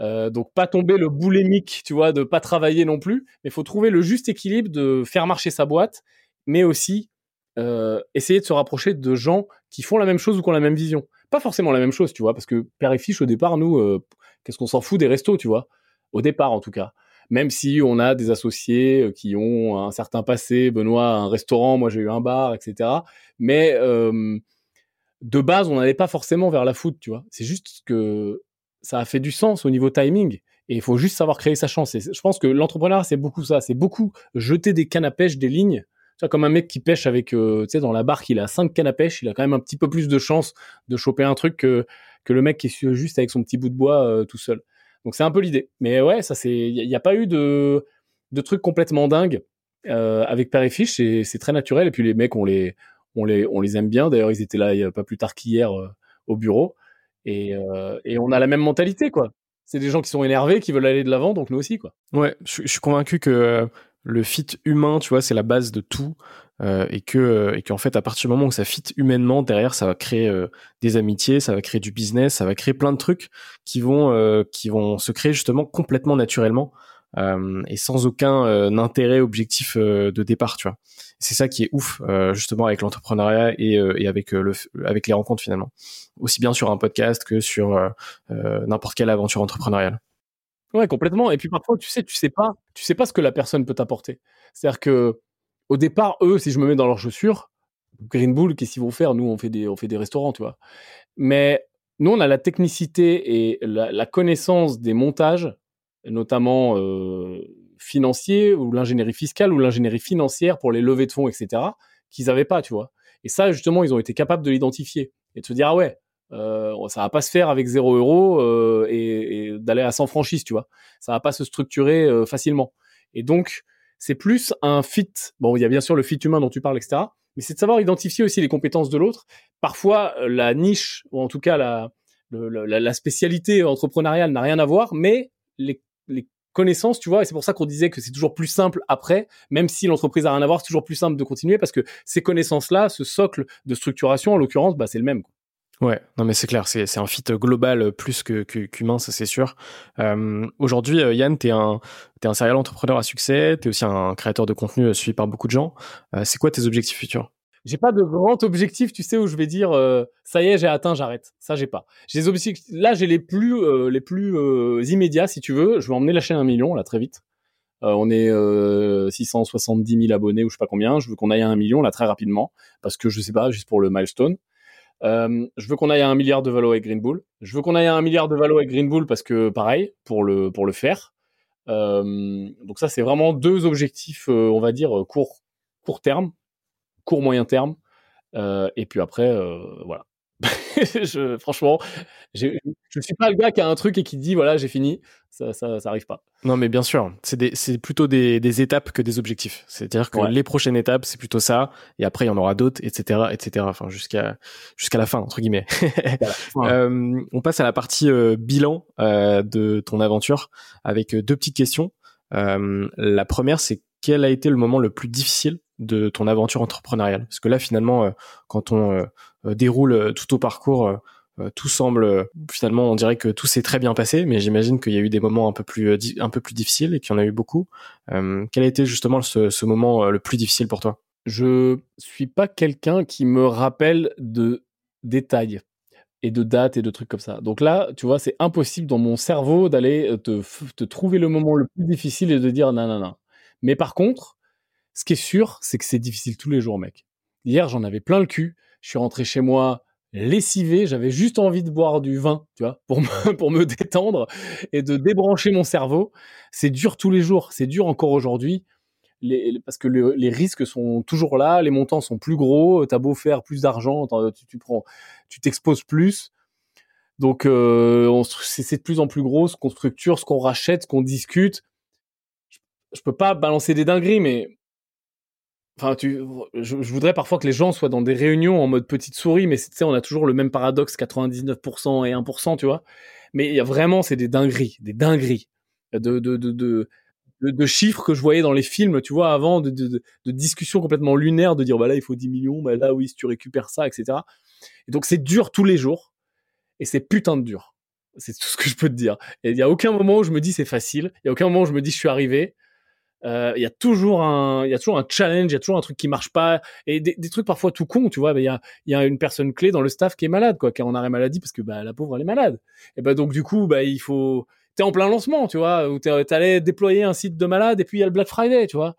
Euh, donc pas tomber le boulémique, tu vois, de pas travailler non plus, mais il faut trouver le juste équilibre de faire marcher sa boîte, mais aussi euh, essayer de se rapprocher de gens qui font la même chose ou qui ont la même vision. Pas forcément la même chose, tu vois, parce que père et fiche au départ, nous, qu'est-ce qu'on s'en fout des restos, tu vois, au départ en tout cas. Même si on a des associés qui ont un certain passé, Benoît un restaurant, moi j'ai eu un bar, etc. Mais de base, on n'allait pas forcément vers la foot, tu vois. C'est juste que ça a fait du sens au niveau timing. Et il faut juste savoir créer sa chance. Et je pense que l'entrepreneur, c'est beaucoup ça. C'est beaucoup jeter des cannes à pêche, des lignes. Tu vois, comme un mec qui pêche avec, euh, tu sais, dans la barque, il a cinq cannes à pêche. Il a quand même un petit peu plus de chance de choper un truc que, le mec qui est juste avec son petit bout de bois euh, tout seul. Donc c'est un peu l'idée. Mais ouais, ça c'est, il n'y a, pas eu de, de trucs complètement dingues euh, avec Père et. C'est très naturel. Et puis les mecs, on les, on les, on les aime bien. D'ailleurs, ils étaient là il a pas plus tard qu'hier euh, au bureau. Et, euh, et on a la même mentalité, quoi. C'est des gens qui sont énervés, qui veulent aller de l'avant, donc nous aussi, quoi. Ouais, je, suis convaincu que euh, le fit humain, tu vois, c'est la base de tout. Euh, et que et qu'en fait à partir du moment où ça fit humainement derrière ça va créer euh, des amitiés ça va créer du business ça va créer plein de trucs qui vont euh, qui vont se créer justement complètement naturellement euh, et sans aucun euh, intérêt objectif euh, de départ, tu vois. C'est ça qui est ouf justement avec l'entrepreneuriat et, avec le avec les rencontres finalement, aussi bien sur un podcast que sur n'importe quelle aventure entrepreneuriale. Ouais, complètement. Et puis parfois, tu sais, tu sais pas, tu sais pas ce que la personne peut t'apporter. C'est-à-dire que au départ, eux, si je me mets dans leurs chaussures, Green Bull, qu'est-ce qu'ils vont faire? Nous, on fait des, on fait des restaurants, tu vois. Mais nous, on a la technicité et la connaissance des montages notamment euh, financiers ou l'ingénierie fiscale ou l'ingénierie financière pour les levées de fonds, etc., qu'ils n'avaient pas, tu vois. Et ça, justement, ils ont été capables de l'identifier et de se dire, ah ouais, euh, ça va pas se faire avec 0 euros euh, et, d'aller à 100 franchises, tu vois. Ça va pas se structurer euh, facilement. Et donc, c'est plus un fit. Bon, il y a bien sûr le fit humain dont tu parles, etc. Mais c'est de savoir identifier aussi les compétences de l'autre. Parfois, la niche, ou en tout cas la, la spécialité entrepreneuriale n'a rien à voir, mais les les connaissances, tu vois, et c'est pour ça qu'on disait que c'est toujours plus simple après, même si l'entreprise a rien à voir, c'est toujours plus simple de continuer parce que ces connaissances-là, ce socle de structuration, en l'occurrence, bah, c'est le même. Quoi. Ouais, non mais c'est clair, c'est, un fit global plus que, qu'humain, ça c'est sûr. Euh, aujourd'hui, euh, Yann, t'es un, t'es un serial entrepreneur à succès, t'es aussi un créateur de contenu euh, suivi par beaucoup de gens. Euh, c'est quoi tes objectifs futurs? J'ai pas de grand objectif, tu sais, où je vais dire euh, ça y est, j'ai atteint, j'arrête. Ça, j'ai pas. J'ai objectifs. Là, j'ai les plus euh, les plus euh, immédiats, si tu veux. Je vais emmener la chaîne à un million là très vite. on est 670 000 abonnés ou je sais pas combien. Je veux qu'on aille à un million là très rapidement parce que je sais pas, juste pour le milestone. je veux qu'on aille à un milliard de valo avec Green Bull. Je veux qu'on aille à un milliard de valo avec Green Bull parce que pareil pour le pour le faire. donc ça, c'est vraiment deux objectifs, on va dire court court terme court moyen terme. Euh, et puis après, euh, voilà. *laughs* je, franchement, je ne suis pas le gars qui a un truc et qui dit voilà, j'ai fini. Ça, ça, ça arrive pas. Non, mais bien sûr, c'est plutôt des, des, étapes que des objectifs. C'est-à-dire que les prochaines étapes, c'est plutôt ça, et après il y en aura d'autres, etc., etc. Enfin, jusqu'à jusqu'à la fin entre guillemets. *laughs* euh, on passe à la partie euh, bilan euh, de ton aventure avec deux petites questions. la première, c'est quel a été le moment le plus difficile de ton aventure entrepreneuriale Parce que là, finalement, euh, quand on euh, euh, déroule tout au parcours, tout semble finalement, on dirait que tout s'est très bien passé, mais j'imagine qu'il y a eu des moments un peu plus un peu plus difficiles et qu'il y en a eu beaucoup. quel a été justement ce, moment le plus difficile pour toi? Je suis pas quelqu'un qui me rappelle de détails et de dates et de trucs comme ça. Donc là, tu vois, c'est impossible dans mon cerveau d'aller te, te trouver le moment le plus difficile et de dire non, non, non. Mais par contre, ce qui est sûr, c'est que c'est difficile tous les jours, mec. Hier, j'en avais plein le cul. Je suis rentré chez moi, lessivé, j'avais juste envie de boire du vin, tu vois, pour me, *laughs* pour me détendre et de débrancher mon cerveau. C'est dur tous les jours, c'est dur encore aujourd'hui. Parce que les risques sont toujours là, les montants sont plus gros, t'as beau faire plus d'argent, tu, tu, prends, tu t'exposes plus. Donc euh, c'est de plus en plus gros ce qu'on structure, ce qu'on rachète, ce qu'on discute. Je, je peux pas balancer des dingueries, mais Enfin, tu, je, voudrais parfois que les gens soient dans des réunions en mode petite souris, mais tu sais, on a toujours le même paradoxe 99% et 1%, tu vois. Mais y a vraiment, c'est des dingueries, des dingueries de, de, de, de, chiffres que je voyais dans les films, tu vois, avant, de, de, de, discussions complètement lunaires, de dire, bah là, il faut 10 millions, bah là, oui, si tu récupères ça, etc. Et donc, c'est dur tous les jours, et c'est putain de dur. C'est tout ce que je peux te dire. Et il y a aucun moment où je me dis c'est facile, il y a aucun moment où je me dis je suis arrivé. Euh, il y a toujours un il y a toujours un challenge il y a toujours un truc qui marche pas et des, des trucs parfois tout con tu vois. Il y a il y a une personne clé dans le staff qui est malade quoi qui est en arrêt maladie parce que bah la pauvre elle est malade. Et bah donc du coup bah il faut t'es en plein lancement tu vois où t'allais déployer un site de malade et puis il y a le Black Friday tu vois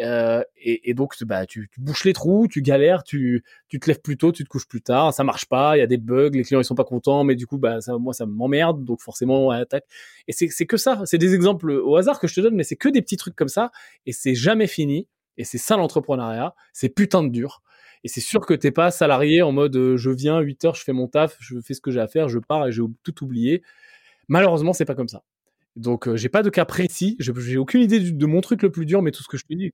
euh, et, et, donc, bah, tu, tu, bouches les trous, tu galères, tu, tu te lèves plus tôt, tu te couches plus tard, ça marche pas, il y a des bugs, les clients ils sont pas contents, mais du coup, bah, ça, moi ça m'emmerde, donc forcément, on attaque. Et c'est que ça, c'est des exemples au hasard que je te donne, mais c'est que des petits trucs comme ça, et c'est jamais fini. Et c'est ça l'entrepreneuriat, c'est putain de dur. Et c'est sûr que t'es pas salarié en mode euh, je viens 8 heures, je fais mon taf, je fais ce que j'ai à faire, je pars et j'ai tout oublié. Malheureusement, c'est pas comme ça. Donc, euh, j'ai pas de cas précis. J'ai aucune idée de mon truc le plus dur, mais tout ce que je te dis.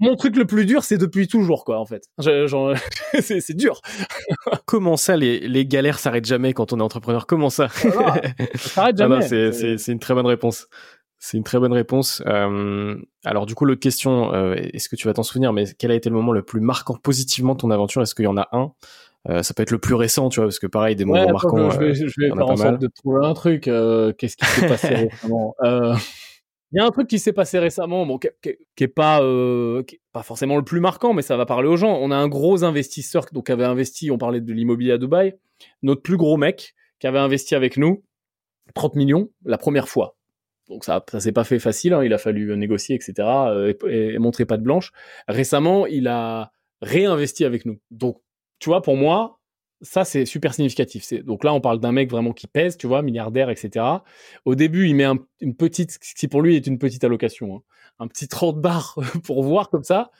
Mon truc le plus dur, c'est depuis toujours, quoi, en fait. *laughs* c'est dur. *laughs* Comment ça, les, les galères s'arrêtent jamais quand on est entrepreneur? Comment ça? Ça s'arrête *laughs* jamais. c'est une très bonne réponse. C'est une très bonne réponse. Euh, alors du coup, l'autre question, euh, est-ce que tu vas t'en souvenir, mais quel a été le moment le plus marquant positivement de ton aventure? Est-ce qu'il y en a un? Euh, ça peut être le plus récent, tu vois, parce que pareil, des moments marquants. Je vais, euh, je vais faire en sorte de trouver un truc. Euh, qu'est-ce qui s'est passé *laughs* récemment Il y a un truc qui s'est passé récemment, bon, qui, qui, est pas, qui est pas forcément le plus marquant, mais ça va parler aux gens. On a un gros investisseur donc qui avait investi. On parlait de l'immobilier à Dubaï. Notre plus gros mec qui avait investi avec nous 30 millions la première fois. Donc ça, ça s'est pas fait facile. Hein, il a fallu négocier, etc. et, et montrer pas de blanche. Récemment, il a réinvesti avec nous. Donc tu vois, pour moi, ça c'est super significatif. donc là on parle d'un mec vraiment qui pèse, tu vois, milliardaire, etc. Au début il met une petite, qui pour lui est une petite allocation, hein. un petit 30 barres *laughs* pour voir comme ça,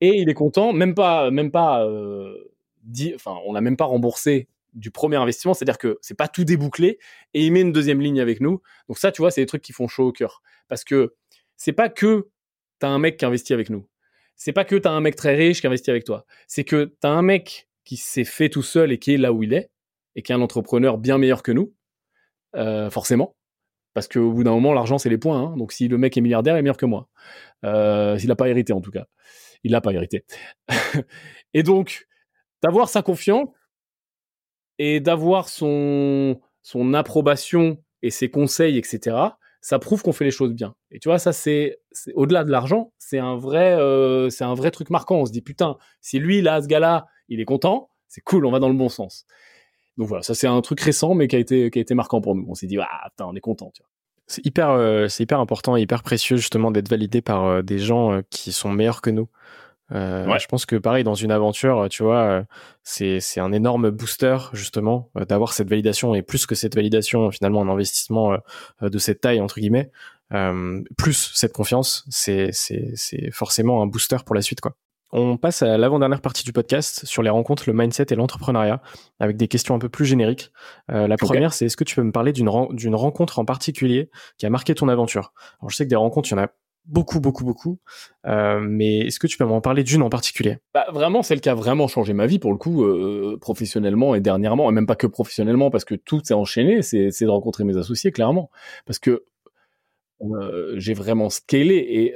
et il est content, même pas, même pas, euh, dit, enfin on n'a même pas remboursé du premier investissement, c'est-à-dire que c'est pas tout débouclé, et il met une deuxième ligne avec nous. Donc ça, tu vois, c'est des trucs qui font chaud au cœur, parce que c'est pas que t'as un mec qui investit avec nous, c'est pas que t'as un mec très riche qui investit avec toi, c'est que t'as un mec qui s'est fait tout seul et qui est là où il est, et qui est un entrepreneur bien meilleur que nous, euh, forcément. Parce qu'au bout d'un moment, l'argent, c'est les points. Hein. Donc si le mec est milliardaire, il est meilleur que moi. Euh, S'il n'a pas hérité, en tout cas. Il n'a pas hérité. *laughs* et donc, d'avoir sa confiance et d'avoir son, son approbation et ses conseils, etc., ça prouve qu'on fait les choses bien. Et tu vois, ça c'est au-delà de l'argent, c'est un vrai, euh, c'est un vrai truc marquant. On se dit putain, si lui là, ce gars-là, il est content, c'est cool, on va dans le bon sens. Donc voilà, ça c'est un truc récent, mais qui a été qui a été marquant pour nous. On s'est dit ah putain, on est content. Tu vois. C'est hyper, euh, c'est hyper important et hyper précieux justement d'être validé par euh, des gens qui sont meilleurs que nous. Euh, Je pense que pareil dans une aventure, tu vois, c'est c'est un énorme booster justement d'avoir cette validation et plus que cette validation finalement un investissement de cette taille entre guillemets, plus cette confiance, c'est c'est c'est forcément un booster pour la suite quoi. On passe à l'avant-dernière partie du podcast sur les rencontres, le mindset et l'entrepreneuriat, avec des questions un peu plus génériques. Euh, la première, c'est est-ce que tu peux me parler d'une rencontre en particulier qui a marqué ton aventure? Alors, je sais que des rencontres, il y en a beaucoup, beaucoup, beaucoup. Euh, mais est-ce que tu peux m'en parler d'une en particulier? Bah, Vraiment, celle qui a vraiment changé ma vie pour le coup, euh, professionnellement et dernièrement, et même pas que professionnellement, parce que tout s'est enchaîné, c'est de rencontrer mes associés, clairement. Parce que euh, j'ai vraiment scalé, et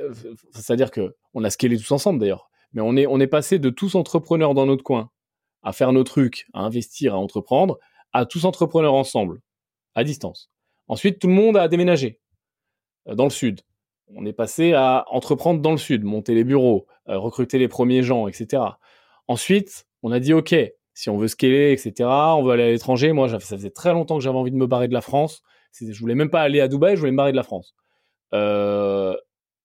c'est-à-dire que on a scalé tous ensemble d'ailleurs. Mais on est, on est passé de tous entrepreneurs dans notre coin à faire nos trucs, à investir, à entreprendre, à tous entrepreneurs ensemble, à distance. Ensuite, tout le monde a déménagé dans le sud on est passé à entreprendre dans le sud, monter les bureaux, euh, recruter les premiers gens, etc. Ensuite, on a dit OK, si on veut scaler, etc. On veut aller à l'étranger. Moi, ça faisait très longtemps que j'avais envie de me barrer de la France. Je voulais même pas aller à Dubaï, je voulais me barrer de la France. Euh,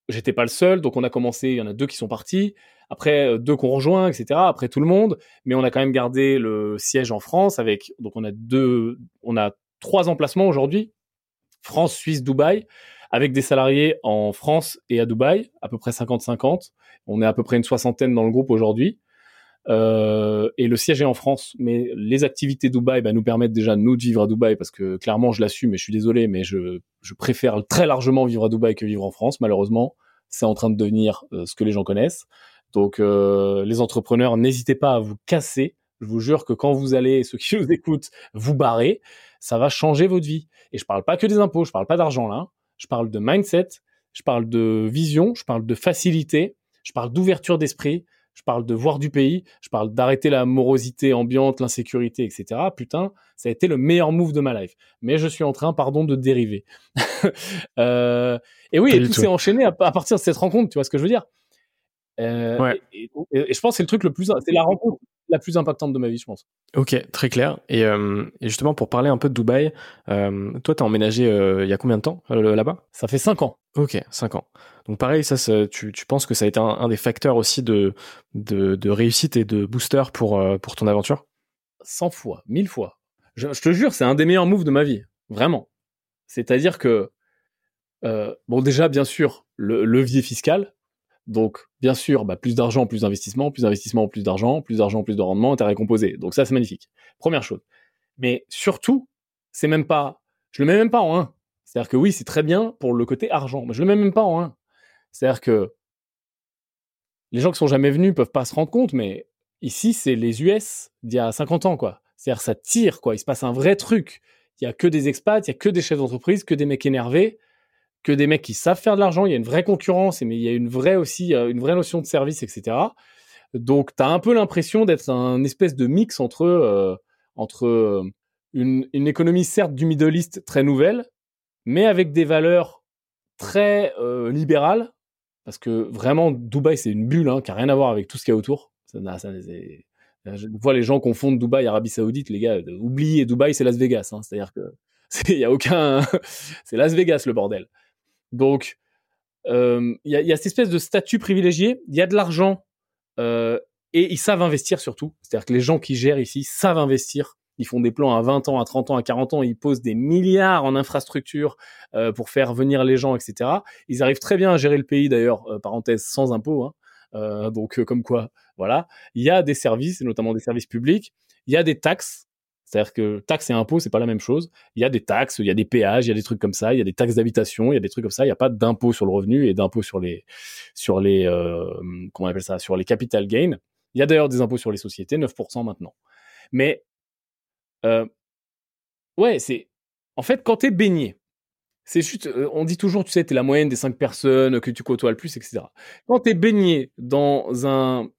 j'étais pas le seul, donc on a commencé, il y en a deux qui sont partis, après euh, deux qu'on rejoint, etc. Après tout le monde, mais on a quand même gardé le siège en France avec, donc on a deux, on a trois emplacements aujourd'hui, France, Suisse, Dubaï, avec des salariés en France et à Dubaï, à peu près 50-50. On est à peu près une soixantaine dans le groupe aujourd'hui. Euh, et le siège est en France, mais les activités Dubaï bah, nous permettent déjà nous de vivre à Dubaï parce que clairement je l'assume et je suis désolé, mais je, je préfère très largement vivre à Dubaï que vivre en France. Malheureusement, c'est en train de devenir euh, ce que les gens connaissent. Donc euh, les entrepreneurs, n'hésitez pas à vous casser. Je vous jure que quand vous allez, ceux qui *laughs* nous écoutent, vous barrer, ça va changer votre vie. Et je parle pas que des impôts, je parle pas d'argent là. Je parle de mindset, je parle de vision, je parle de facilité, je parle d'ouverture d'esprit, je parle de voir du pays, je parle d'arrêter la morosité ambiante, l'insécurité, etc. Putain, ça a été le meilleur move de ma life. Mais je suis en train, pardon, de dériver. *laughs* euh, et oui, et tout, s'est enchaîné à, partir de cette rencontre, tu vois ce que je veux dire? Euh, ouais. et, et, je pense que c'est le truc le plus, c'est la rencontre la plus impactante de ma vie, je pense. Ok, très clair. Et, euh, et justement, pour parler un peu de Dubaï, euh, toi, t'as emménagé euh, il y a combien de temps là-bas? Ça fait 5 ans. Ok, 5 ans. Donc pareil, ça, tu, penses que ça a été un, des facteurs aussi de, réussite et de booster pour, euh, ton aventure? 100 fois, 1000 fois. Je, te jure, c'est un des meilleurs moves de ma vie. Vraiment. C'est-à-dire que, bon, déjà, bien sûr, le levier fiscal, donc, bien sûr, bah, plus d'argent, plus d'investissement, plus d'investissement, plus d'argent, plus d'argent, plus de rendement, intérêt composé. Donc ça, c'est magnifique. Première chose. Mais surtout, c'est même pas, je le mets même pas en 1. C'est-à-dire que oui, c'est très bien pour le côté argent, mais je le mets même pas en 1. C'est-à-dire que les gens qui sont jamais venus peuvent pas se rendre compte, mais ici, c'est les US d'il y a 50 ans, quoi. C'est-à-dire ça tire, quoi. Il se passe un vrai truc. Il y a que des expats, il y a que des chefs d'entreprise, que des mecs énervés que des mecs qui savent faire de l'argent. Il y a une vraie concurrence, mais il y a une vraie aussi, euh, une vraie notion de service, etc. Donc, tu as un peu l'impression d'être un espèce de mix entre, euh, entre euh, une, une, économie, certes, du Middle East très nouvelle, mais avec des valeurs très libérales. Parce que vraiment, Dubaï, c'est une bulle hein, qui n'a rien à voir avec tout ce qu'il y a autour. Ça, ça, je vois les gens confondent Dubaï, Arabie Saoudite, les gars, oubliez, Dubaï, c'est Las Vegas. Hein, C'est-à-dire que *laughs* il y a aucun, *laughs* c'est Las Vegas le bordel. Donc, il euh, y, a, y, a, cette espèce de statut privilégié, il y a de l'argent euh, et ils savent investir surtout. C'est-à-dire que les gens qui gèrent ici savent investir. Ils font des plans à 20 ans, à 30 ans, à 40 ans. Ils posent des milliards en infrastructures euh, pour faire venir les gens, etc. Ils arrivent très bien à gérer le pays, d'ailleurs, euh, parenthèse, sans impôts. Hein. Euh, donc, comme quoi, voilà. Il y a des services, et notamment des services publics. Il y a des taxes c'est-à-dire que taxes et impôts, c'est pas la même chose. Il y a des taxes, il y a des péages, il y a des trucs comme ça, il y a des taxes d'habitation, il y a des trucs comme ça. Il n'y a pas d'impôt sur le revenu et d'impôt sur les, sur les, euh, comment on appelle ça, sur les capital gains. Il y a d'ailleurs des impôts sur les sociétés, 9% maintenant. Mais, euh, ouais, c'est, en fait, quand t'es baigné, c'est juste, euh, on dit toujours, tu sais, t'es la moyenne des cinq personnes que tu côtoies le plus, etc. Quand t'es baigné dans un,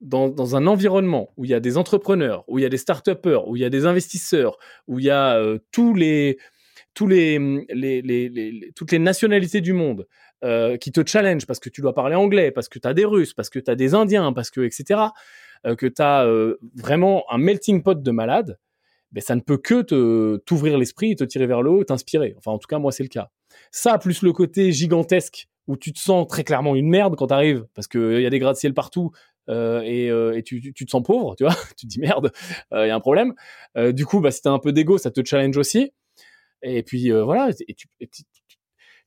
dans, dans, un environnement où il y a des entrepreneurs, où il y a des start où il y a des investisseurs, où il y a euh, tous les, tous les, toutes les nationalités du monde qui te challenge parce que tu dois parler anglais, parce que tu as des Russes, parce que tu as des Indiens, parce que etc. Que tu as vraiment un melting pot de malades, ben ça ne peut que te t'ouvrir l'esprit, te tirer vers le haut, t'inspirer. Enfin, en tout cas, moi, c'est le cas. Ça, plus le côté gigantesque où tu te sens très clairement une merde quand tu arrives, parce qu'il y a des gratte-ciel partout, euh, et, euh, tu, te sens pauvre, tu vois, *laughs* tu te dis merde, il euh, y a un problème. Euh, du coup, bah, si t'as un peu d'ego, ça te challenge aussi. Et puis voilà,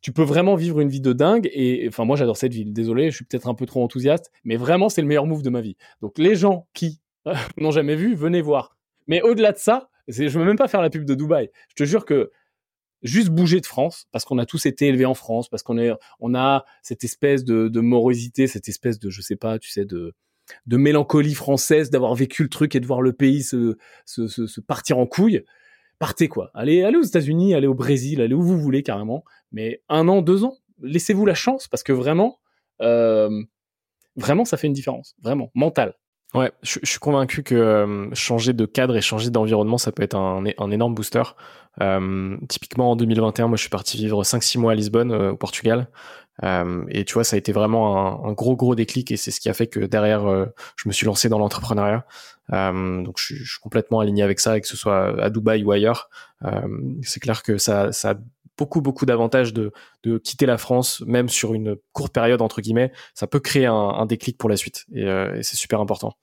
tu, peux vraiment vivre une vie de dingue. Et enfin, moi, j'adore cette ville. Désolé, je suis peut-être un peu trop enthousiaste, mais vraiment, c'est le meilleur move de ma vie. Donc, les gens qui *laughs* n'ont jamais vu, venez voir. Mais au-delà de ça, je veux même pas faire la pub de Dubaï. Je te jure que juste bouger de France parce qu'on a tous été élevés en France, parce qu'on a cette espèce de, morosité, cette espèce de, je sais pas, tu sais, de mélancolie française d'avoir vécu le truc et de voir le pays se, partir en couille. Partez quoi. Allez, allez aux États-Unis, allez au Brésil, allez où vous voulez carrément. Mais un an, deux ans, laissez-vous la chance parce que vraiment, euh, vraiment, ça fait une différence, vraiment mentale. Ouais, je, je, suis convaincu que euh, changer de cadre et changer d'environnement, ça peut être un, un énorme booster. Euh, typiquement en 2021, moi je suis parti vivre 5-6 mois à Lisbonne, euh, au Portugal. Euh, et tu vois, ça a été vraiment un, un, gros gros déclic et c'est ce qui a fait que derrière, euh, je me suis lancé dans l'entrepreneuriat. donc je, je, suis complètement aligné avec ça, que ce soit à Dubaï ou ailleurs. c'est clair que ça, ça a beaucoup beaucoup d'avantages de, de quitter la France, même sur une courte période entre guillemets. Ça peut créer un, un déclic pour la suite et, euh, et c'est super important.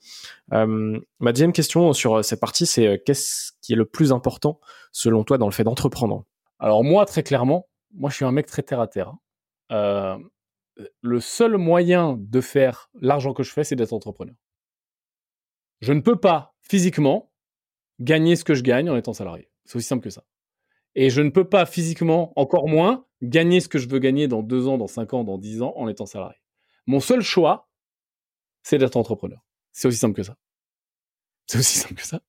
Euh, ma deuxième question sur cette partie, c'est euh, qu'est-ce qui est le plus important selon toi dans le fait d'entreprendre? Alors moi, très clairement, moi je suis un mec très terre à terre. Euh, le seul moyen de faire l'argent que je fais, c'est d'être entrepreneur. Je ne peux pas physiquement gagner ce que je gagne en étant salarié. C'est aussi simple que ça. Et je ne peux pas physiquement, encore moins, gagner ce que je veux gagner dans deux ans, dans cinq ans, dans dix ans en étant salarié. Mon seul choix, c'est d'être entrepreneur. C'est aussi simple que ça. C'est aussi simple que ça.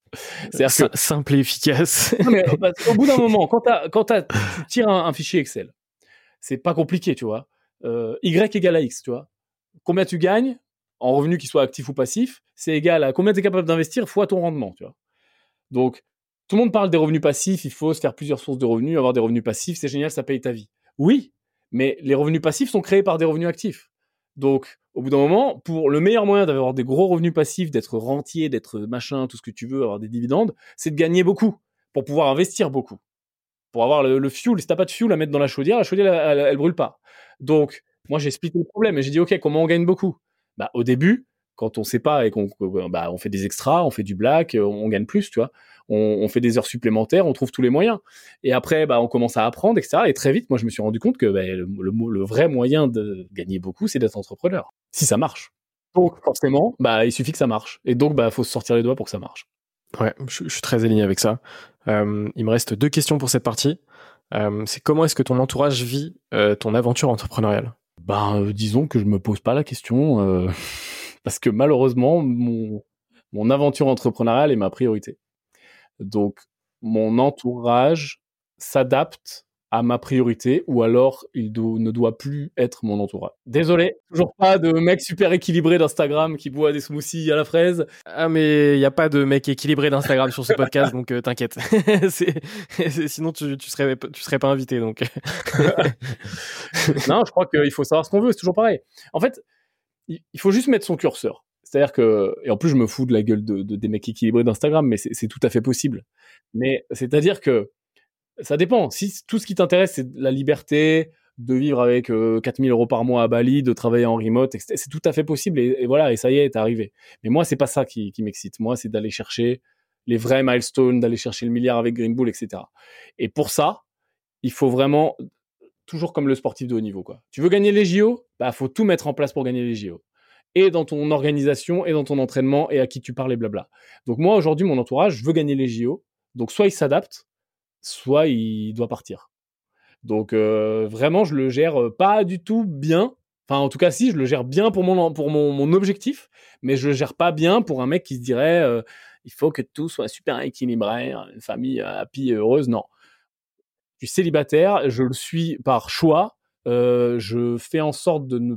C'est que... simple et efficace. mais, au bout d'un *laughs* moment, quand, quand tu tires un, un, fichier Excel, c'est pas compliqué, tu vois. Euh, y égale à X, tu vois. Combien tu gagnes en revenu qu'il soit actif ou passif, c'est égal à combien tu es capable d'investir fois ton rendement, tu vois. Donc, tout le monde parle des revenus passifs, il faut se faire plusieurs sources de revenus, avoir des revenus passifs, c'est génial, ça paye ta vie. Oui, mais les revenus passifs sont créés par des revenus actifs. Donc, au bout d'un moment, pour le meilleur moyen d'avoir des gros revenus passifs, d'être rentier, d'être machin, tout ce que tu veux, avoir des dividendes, c'est de gagner beaucoup pour pouvoir investir beaucoup. Pour avoir le, le fuel, si t'as pas de fuel à mettre dans la chaudière, la chaudière, elle, elle, brûle pas. Donc, moi, j'ai expliqué le problème et j'ai dit, OK, comment on gagne beaucoup? Bah, au début, quand on sait pas et qu'on bah, on fait des extras, on fait du black, on, gagne plus, tu vois. On, on, fait des heures supplémentaires, on trouve tous les moyens. Et après, bah, on commence à apprendre, etc. Et très vite, moi, je me suis rendu compte que bah, le, le, le, vrai moyen de gagner beaucoup, c'est d'être entrepreneur. Si ça marche. Donc, forcément, bah, il suffit que ça marche. Et donc, bah, faut se sortir les doigts pour que ça marche. Ouais, je, je suis très aligné avec ça. Euh, il me reste deux questions pour cette partie. Euh, c'est comment est-ce que ton entourage vit euh, ton aventure entrepreneuriale? Ben, euh, disons que je me pose pas la question euh, parce que malheureusement, mon, mon aventure entrepreneuriale est ma priorité. Donc, mon entourage s'adapte à ma priorité ou alors il do ne doit plus être mon entourage. Désolé, toujours pas de mec super équilibré d'Instagram qui boit des smoothies à la fraise. Ah mais il y a pas de mec équilibré d'Instagram sur ce podcast donc euh, t'inquiète. *laughs* sinon tu, tu serais tu serais pas invité donc. *laughs* non, je crois qu'il faut savoir ce qu'on veut, c'est toujours pareil. En fait, il faut juste mettre son curseur. C'est-à-dire que, et en plus je me fous de la gueule de, de des mecs équilibrés d'Instagram, mais c'est tout à fait possible. Mais c'est-à-dire que ça dépend. Si tout ce qui t'intéresse, c'est la liberté, de vivre avec euh, 4000 euros par mois à Bali, de travailler en remote, c'est tout à fait possible. Et, voilà, et ça y est, est arrivé. Mais moi, c'est pas ça qui, qui m'excite. Moi, c'est d'aller chercher les vrais milestones, d'aller chercher le milliard avec Green Bull, etc. Et pour ça, il faut vraiment, toujours comme le sportif de haut niveau, quoi. Tu veux gagner les JO? Bah, faut tout mettre en place pour gagner les JO. Et dans ton organisation, et dans ton entraînement, et à qui tu parles, et blabla. Donc moi, aujourd'hui, mon entourage, je veux gagner les JO. Donc soit il s'adapte, soit il doit partir. Donc euh, vraiment, je le gère pas du tout bien. Enfin, en tout cas, si, je le gère bien pour mon, pour mon, mon objectif, mais je le gère pas bien pour un mec qui se dirait euh, il faut que tout soit super équilibré, une famille happy et heureuse. Non. Suis célibataire, je le suis par choix. Euh, je fais en sorte de ne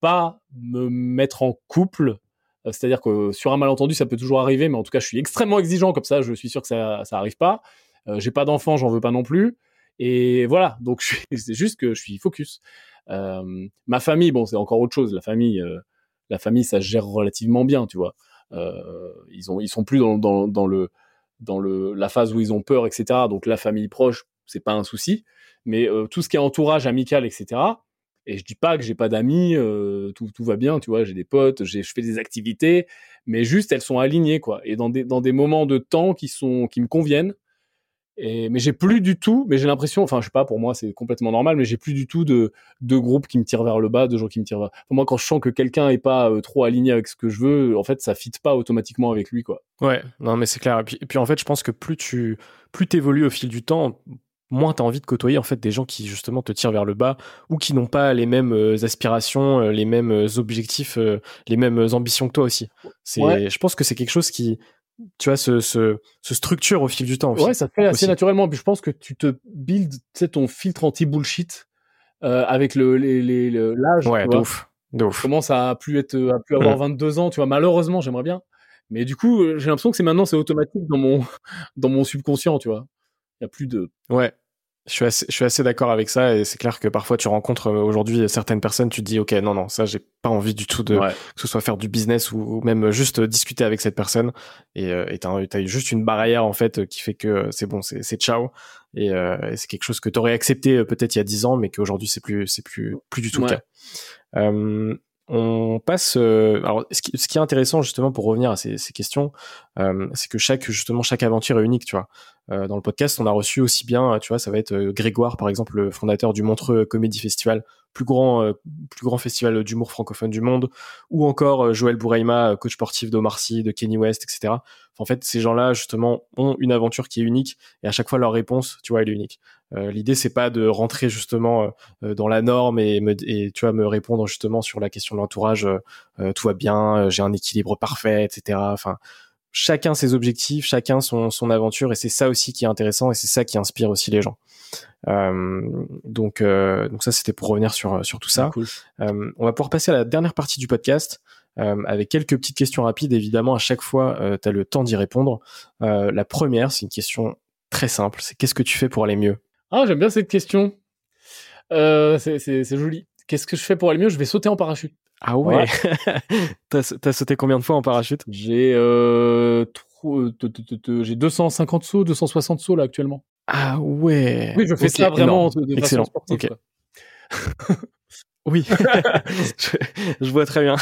pas me mettre en couple. C'est-à-dire que sur un malentendu, ça peut toujours arriver, mais en tout cas, je suis extrêmement exigeant comme ça. Je suis sûr que ça, ça arrive pas. Euh, j'ai pas d'enfant, j'en veux pas non plus. Et voilà, donc *laughs* c'est juste que je suis focus. Euh, ma famille, bon, c'est encore autre chose. La famille, euh, la famille, ça se gère relativement bien, tu vois. Euh, ils ont, ils sont plus dans, dans le, dans le, la phase où ils ont peur, etc. Donc la famille proche, c'est pas un souci. Mais euh, tout ce qui est entourage amical, etc. Et je dis pas que j'ai pas d'amis, euh, tout, tout va bien, tu vois. J'ai des potes, je fais des activités, mais juste elles sont alignées, quoi. Et dans des, dans des moments de temps qui sont, qui me conviennent. Et, mais j'ai plus du tout, mais j'ai l'impression, enfin je sais pas, pour moi c'est complètement normal, mais j'ai plus du tout de, de groupes qui me tirent vers le bas, de gens qui me tirent vers... Pour moi quand je sens que quelqu'un est pas euh, trop aligné avec ce que je veux, en fait ça fit pas automatiquement avec lui quoi. Ouais, non mais c'est clair. Et puis, et puis en fait je pense que plus tu plus au fil du temps, moins tu as envie de côtoyer en fait des gens qui justement te tirent vers le bas ou qui n'ont pas les mêmes euh, aspirations, euh, les mêmes euh, objectifs, les mêmes ambitions que toi aussi. C'est Ouais. je pense que c'est quelque chose qui tu vois se, se, se structure au fil du temps. Ouais, ça se fait assez naturellement. Puis je pense que tu te builds, tu sais, ton filtre anti-bullshit euh, avec le les- les- le- l'âge. Ouais, tu de vois. ouf. De ouf. Je commence à plus être, à plus avoir Mm. 22 ans, tu vois. Malheureusement, j'aimerais bien. Mais du coup, j'ai l'impression que c'est maintenant, c'est automatique dans mon, *laughs* dans mon subconscient, tu vois. Il y a plus de. Ouais. Je suis assez, je suis assez d'accord avec ça et c'est clair que parfois tu rencontres euh, aujourd'hui certaines personnes, tu te dis ok non non ça j'ai pas envie du tout de que ce soit faire du business ou, même juste discuter avec cette personne et euh, et t'as as juste une barrière en fait qui fait que c'est bon c'est c'est ciao et, euh, et c'est quelque chose que t'aurais accepté peut-être il y a dix ans mais qu'aujourd'hui c'est plus c'est plus plus du tout le cas. Euh, on passe. Euh, alors, ce qui, ce qui, est intéressant justement pour revenir à ces, ces questions, euh, c'est que chaque justement chaque aventure est unique. Tu vois, euh, dans le podcast, on a reçu aussi bien, tu vois, ça va être Grégoire par exemple, le fondateur du Montreux Comédie Festival, plus grand, euh, plus grand festival d'humour francophone du monde, ou encore euh, Joël Bouraima, euh, coach sportif d'Omar Sy, de Kenny West, etc. en fait, ces gens-là, justement, ont une aventure qui est unique, et à chaque fois, leur réponse, tu vois, elle est unique. L'idée, c'est pas de rentrer justement dans la norme et, me, et tu vois me répondre justement sur la question de l'entourage. tout va bien, j'ai un équilibre parfait, etc. Enfin, chacun ses objectifs, chacun son, son aventure, et c'est ça aussi qui est intéressant, et c'est ça qui inspire aussi les gens. Euh, donc, euh, donc ça, c'était pour revenir sur, sur tout ça. Euh, on va pouvoir passer à la dernière partie du podcast. avec quelques petites questions rapides. Évidemment, à chaque fois, tu as le temps d'y répondre. la première, c'est une question très simple. C'est qu'est-ce que tu fais pour aller mieux? Ah, j'aime bien cette question. c'est joli. Qu'est-ce que je fais pour aller mieux? Je vais sauter en parachute. Ah ouais, *laughs* t'as as sauté combien de fois en parachute? J'ai euh, j'ai 250 sauts, 260 sauts là actuellement. Ah ouais. Oui, je fais ça vraiment de Excellent. façon oui, *laughs* *laughs* je, vois très bien.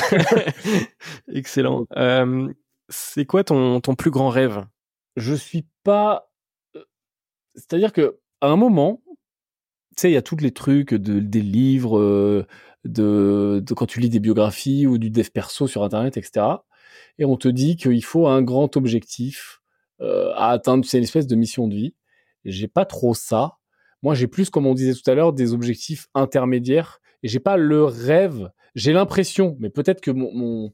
Excellent. Euh, c'est quoi ton, ton plus grand rêve? Je suis pas. Euh, c'est-à-dire que à un moment, tu sais, il y a tous les trucs de, des livres, euh, de, de, quand tu lis des biographies ou du dev perso sur Internet, etc. Et on te dit qu'il faut un grand objectif euh, à atteindre. C'est une espèce de mission de vie. J'ai pas trop ça. Moi, j'ai plus, comme on disait tout à l'heure, des objectifs intermédiaires. Et j'ai pas le rêve. J'ai l'impression, mais peut-être que mon, mon,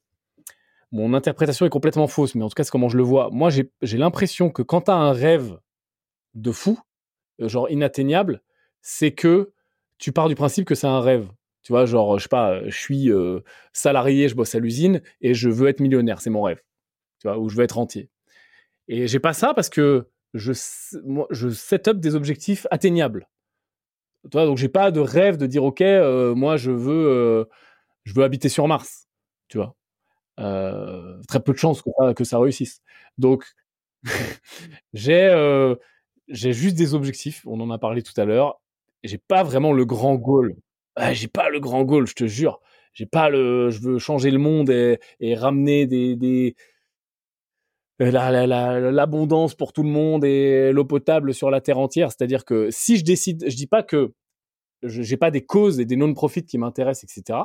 mon, interprétation est complètement fausse, mais en tout cas, c'est comment je le vois. Moi, j'ai l'impression que quand tu as un rêve de fou, euh, genre inatteignable, c'est que tu pars du principe que c'est un rêve. Tu vois, genre, je sais pas, je suis euh, salarié, je bosse à l'usine et je veux être millionnaire, c'est mon rêve. Tu vois, ou je veux être rentier. Et j'ai pas ça parce que je, moi, je set up des objectifs atteignables. Tu vois, donc j'ai pas de rêve de dire, OK, euh, moi, je veux, euh, je veux habiter sur Mars. Tu vois. très peu de chances que, que ça réussisse. Donc, *laughs* j'ai, j'ai juste des objectifs. On en a parlé tout à l'heure. J'ai pas vraiment le grand goal j'ai pas le grand goal, je te jure. J'ai pas le, je veux changer le monde et, ramener des, des euh, l'abondance la, pour tout le monde et l'eau potable sur la terre entière. C'est-à-dire que si je décide, je dis pas que j'ai pas des causes et des non-profits qui m'intéressent, etc.